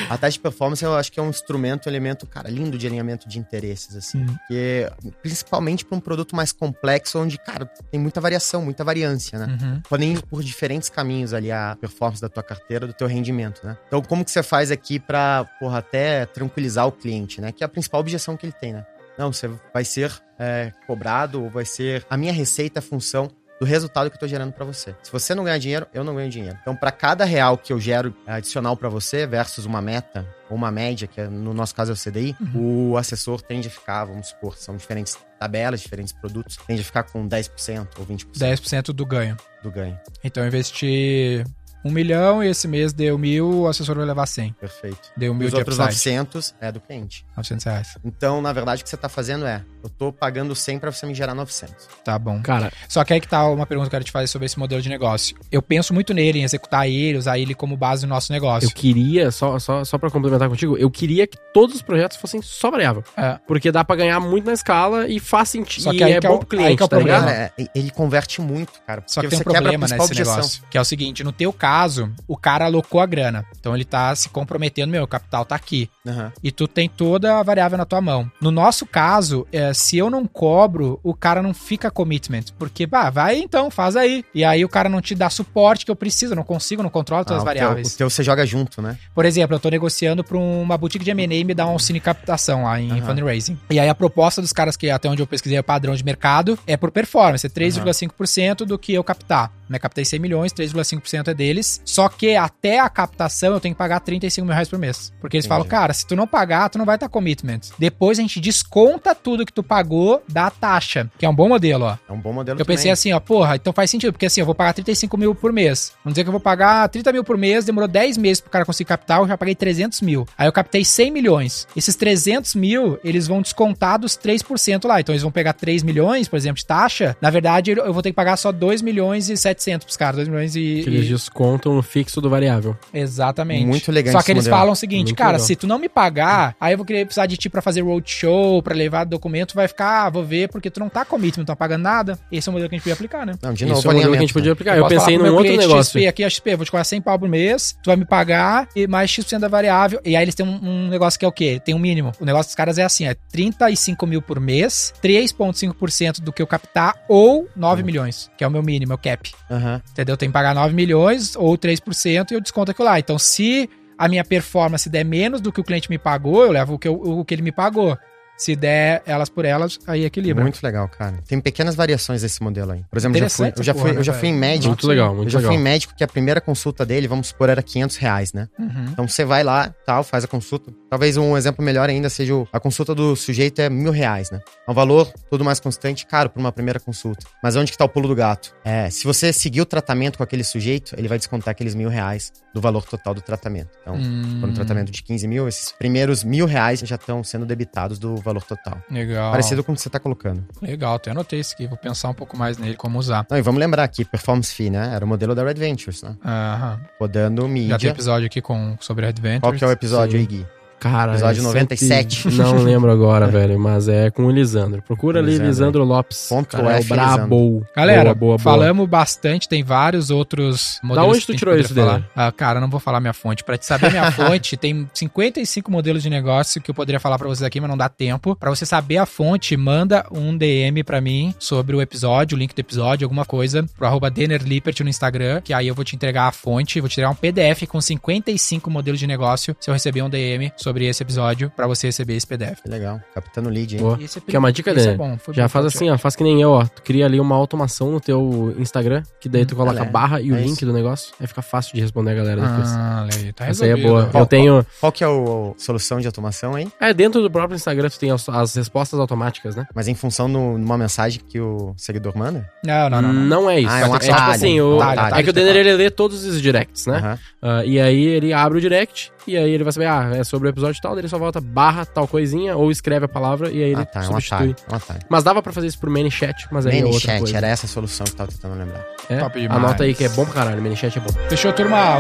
C: A taxa de performance eu acho que é um instrumento, um elemento, cara, lindo de alinhamento de interesses, assim.
B: Sim.
C: Porque, principalmente para um produto mais complexo, onde, cara, tem muita variação, muita variância, né?
B: Uhum.
C: Podem ir por diferentes caminhos ali a performance da tua carteira, do teu rendimento, né? Então, como que você faz aqui pra, porra, até tranquilizar o cliente, né? Que é a principal objeção que ele tem, né? Não, você vai ser é, cobrado ou vai ser... A minha receita é função do resultado que eu tô gerando para você. Se você não ganhar dinheiro, eu não ganho dinheiro. Então, para cada real que eu gero adicional para você versus uma meta ou uma média, que é, no nosso caso é o CDI, o assessor tende a ficar, vamos supor, são diferentes tabelas, diferentes produtos, tende a ficar com 10% ou 20%
B: 10% do ganho.
C: do ganho.
B: Então eu investi um milhão e esse mês deu mil, o assessor vai levar 100.
C: Perfeito.
B: Deu
C: E
B: mil
C: os
B: de
C: outros
B: upside.
C: 900 é do cliente.
B: 900 reais.
C: Então, na verdade, o que você tá fazendo é, eu tô pagando 100 para você me gerar 900.
B: Tá bom.
A: Cara,
B: Só que aí que tá uma pergunta que eu quero te fazer sobre esse modelo de negócio. Eu penso muito nele, em executar ele, usar ele como base do nosso negócio.
A: eu queria, só, só, só pra complementar contigo, eu queria que todos os projetos fossem só variável.
B: É.
A: Porque dá pra ganhar muito na escala e faz sentido.
B: Só que
A: e
B: aí
A: é
B: que é o-
A: bom pro
B: aí que é
A: cliente,
B: o
A: tá
B: problema.
C: Cara, é- ele converte muito, cara.
B: Só que tem um
C: você quebra a
B: problema nesse negócio. Que é o seguinte, no teu caso, caso, o cara alocou a grana. Então ele tá se comprometendo, meu, o capital tá aqui.
C: Aham.
B: E tu tem toda a variável na tua mão. No nosso caso, é, se eu não cobro, o cara não fica commitment. Porque, bah, vai então, faz aí. E aí o cara não te dá suporte que eu preciso, não consigo, não controlo todas
C: Ah,
B: as
C: o
B: variáveis.
C: Teu, o teu você joga junto, né?
B: Por exemplo, eu tô negociando pra uma boutique de M&A me dar um auxílio em captação lá em
C: Aham.
B: fundraising. E aí a proposta dos caras que até onde eu pesquisei é padrão de mercado é por performance, é 3,5% do que eu captar. Né, captei 100 milhões, 3,5% é deles. Só que até a captação eu tenho que pagar 35 mil reais por mês. Porque eles
C: Entendi.
B: falam, cara, se tu não pagar, tu não vai estar commitment. Depois a gente desconta tudo que tu pagou da taxa, que é um bom modelo, ó.
C: É um bom modelo
B: Eu pensei
C: também.
B: assim, ó, porra, então faz sentido, porque assim, eu vou pagar 35 mil por mês. Vamos dizer que eu vou pagar 30 mil por mês, demorou 10 meses pro cara conseguir captar, eu já paguei 300 mil. Aí eu captei 100 milhões. Esses 300 mil, eles vão descontar dos 3% lá. Então eles vão pegar 3 milhões, por exemplo, de taxa. Na verdade, eu vou ter que pagar só 2 milhões e 700 pros caras, 2 milhões e...
A: Que eles
B: e-
A: descontam no fixo do variável.
B: Exatamente.
C: Muito elegante
B: Só
C: esse
B: que eles
C: modelo.
B: falam o seguinte,
A: Muito
B: cara,
A: legal.
B: se tu não me pagar, aí eu vou querer precisar de ti pra fazer roadshow, pra levar documento, vai ficar, ah, vou ver, porque tu não tá commitment, não tá pagando nada. Esse é o modelo que a gente podia aplicar, né?
C: Não, de novo,
A: é um modelo que a gente podia
C: né?
A: aplicar. Eu,
B: posso
A: pensei num
B: meu
A: outro negócio.
B: XP aqui, a XP, vou te cobrar 100 pau por mês, tu vai me pagar e mais X% da variável. E aí eles têm um, um negócio que é o quê? Tem um mínimo. O negócio dos caras é assim, é 35 mil por mês, 3,5% do que eu captar ou 9 milhões, que é o meu mínimo, é o cap.
C: Aham.
B: Entendeu? Tem que pagar 9 milhões ou 3% e eu desconto aquilo lá. Então, se a minha performance der menos do que o cliente me pagou, eu levo o que, eu- o que ele me pagou. Se der elas por elas, aí equilibra.
C: Muito legal, cara. Tem pequenas variações desse modelo aí. Por exemplo, eu já fui, eu já fui,
B: porra,
C: eu já
B: né,
C: fui em
B: velho?
C: médico.
A: Muito legal, muito
C: eu já
A: legal.
C: fui em médico que a primeira consulta dele, vamos supor, era 500 reais, né?
B: Uhum.
C: Então você vai lá, tal, faz a consulta. Talvez um exemplo melhor ainda seja o- a consulta do sujeito é mil reais, né? É um valor tudo mais constante, caro por uma primeira consulta. Mas onde que tá o pulo do gato? É, se você seguir o tratamento com aquele sujeito, ele vai descontar aqueles mil reais do valor total do tratamento. Então,
B: Hum,
C: um tratamento de 15 mil, esses primeiros mil reais já estão sendo debitados do valor total.
B: Legal.
C: Parecido com o que você tá colocando.
B: Legal, até anotei isso aqui. Vou pensar um pouco mais nele, como usar.
C: Não, e vamos lembrar aqui, Performance Fee, né? Era o modelo da Red Ventures, né?
B: Aham.
C: Rodando
B: Já tem
C: mídia.
B: episódio aqui com, sobre Adventures.
C: Qual que é o episódio
A: Sim.
C: aí, Gui?
A: Cara,
C: Episódio
A: é
C: 97.
A: cento e- Não lembro agora, velho, mas é com o Lisandro. Procura ali,
C: Lisandro.
A: Lisandro Lopes.
C: Ponto
A: Cara, é o brabo.
B: Galera,
A: boa, boa, boa.
B: falamos bastante, tem vários outros modelos.
A: onde tu tirou isso,
B: falar.
A: Daniel?
B: Ah, cara, eu não vou falar minha fonte. Pra te saber minha fonte, tem 55 modelos de negócio que eu poderia falar pra vocês aqui, mas não dá tempo. Pra você saber a fonte, manda um DM pra mim sobre o episódio, o link do episódio, alguma coisa, pro arroba Dennerlippert no Instagram, que aí eu vou te entregar a fonte, vou te entregar um PDF com 55 modelos de negócio se eu receber um DM sobre esse episódio, pra você receber esse PDF.
C: Que legal. Captando lead, hein?
A: Boa.
B: Esse é
A: Que é uma dica
B: esse é
A: dele.
B: bom,
A: Já
B: bom,
A: faz assim, ó, faz que nem eu, ó. Tu cria ali uma automação no teu Instagram, que daí tu coloca a
C: é.
A: barra e o
C: É
A: link
C: isso.
A: do negócio. Aí fica fácil de responder a galera depois.
B: Ah, aí, tá
A: Essa aí é boa.
C: Qual-
A: Eu tenho.
C: Qual que é o a solução de automação aí?
A: É, dentro do próprio Instagram tu tem as, as respostas automáticas, né?
C: Mas em função de uma mensagem que o seguidor manda?
B: Não, não, não. não.
A: é isso.
C: Ah, é um
A: tipo
C: atalho,
A: assim, o,
C: atalho.
A: é que o Denner ele lê todos os directs, né? Ah, e aí ele abre o direct e aí ele vai saber, ah, é sobre o episódio tal, daí ele só volta barra tal coisinha ou escreve a palavra e aí ele
C: Ah, tá. É um
A: substitui.
C: atalho. É um atalho.
A: Mas dava pra fazer isso por ManyChat, mas aí é outra coisa.
C: era essa a solução que eu tava tentando lembrar.
A: É?
B: Top demais.
A: Anota aí que é bom pra caralho, ManyChat é bom.
B: Fechou, turma.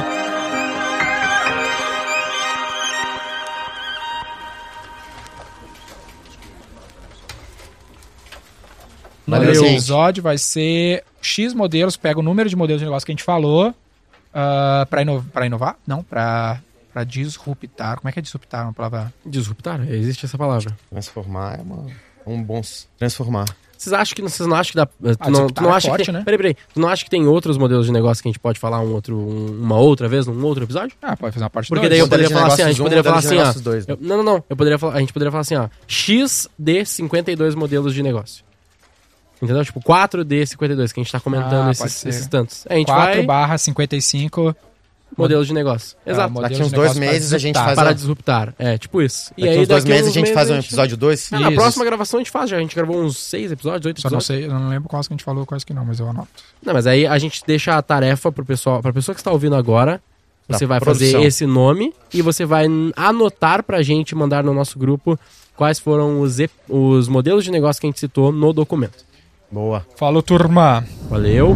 B: O nome desse episódio vai ser X modelos, pega o número de modelos de negócio que a gente falou ah, pra, ino pra inovar? Não, pra, pra disruptar. Como é que é disruptar uma palavra?
A: Disruptar, existe essa palavra.
C: Transformar é uma, é um bom... Transformar.
A: Vocês acham que vocês não acham que dá. Tu
B: Ah,
A: não, tu não
B: é
A: acha
B: forte,
A: que tem,
B: né?
A: Peraí, peraí. Tu não acha que tem outros modelos de negócio que a gente pode falar um outro, um- uma outra vez, num outro episódio?
B: Ah, pode fazer uma parte
A: Porque
B: dois.
A: daí eu poderia
C: de
A: falar assim, a gente poderia falar assim, ó.
C: dois, né?
A: eu- não, não, não. Eu poderia falar, a gente poderia falar assim, ó. X de 52 modelos de negócio. Entendeu? Tipo, 4 de 52, que a gente tá comentando
B: Ah,
A: esses, esses tantos. A gente
B: 4
A: vai.
B: barra 55.
A: Modelos de negócio.
B: ah,
A: Exato.
C: Daqui uns dois meses a gente faz
A: para disruptar. É, tipo isso.
C: Daqui uns dois meses a gente faz um episódio 2.
A: Ah, na próxima gravação a gente faz já. A gente gravou uns 6 episódios, 8
B: Só não
A: episódios.
B: sei, eu não lembro quais que a gente falou, quais que não, mas eu anoto.
A: Não, mas aí a gente deixa a tarefa pro pessoal, pra pessoa que está ouvindo agora. Você
C: Da
A: vai
C: produção.
A: fazer esse nome e você vai anotar pra gente, mandar no nosso grupo quais foram os, os modelos de negócio que a gente citou no documento.
C: Boa.
B: Falou, turma.
A: Valeu!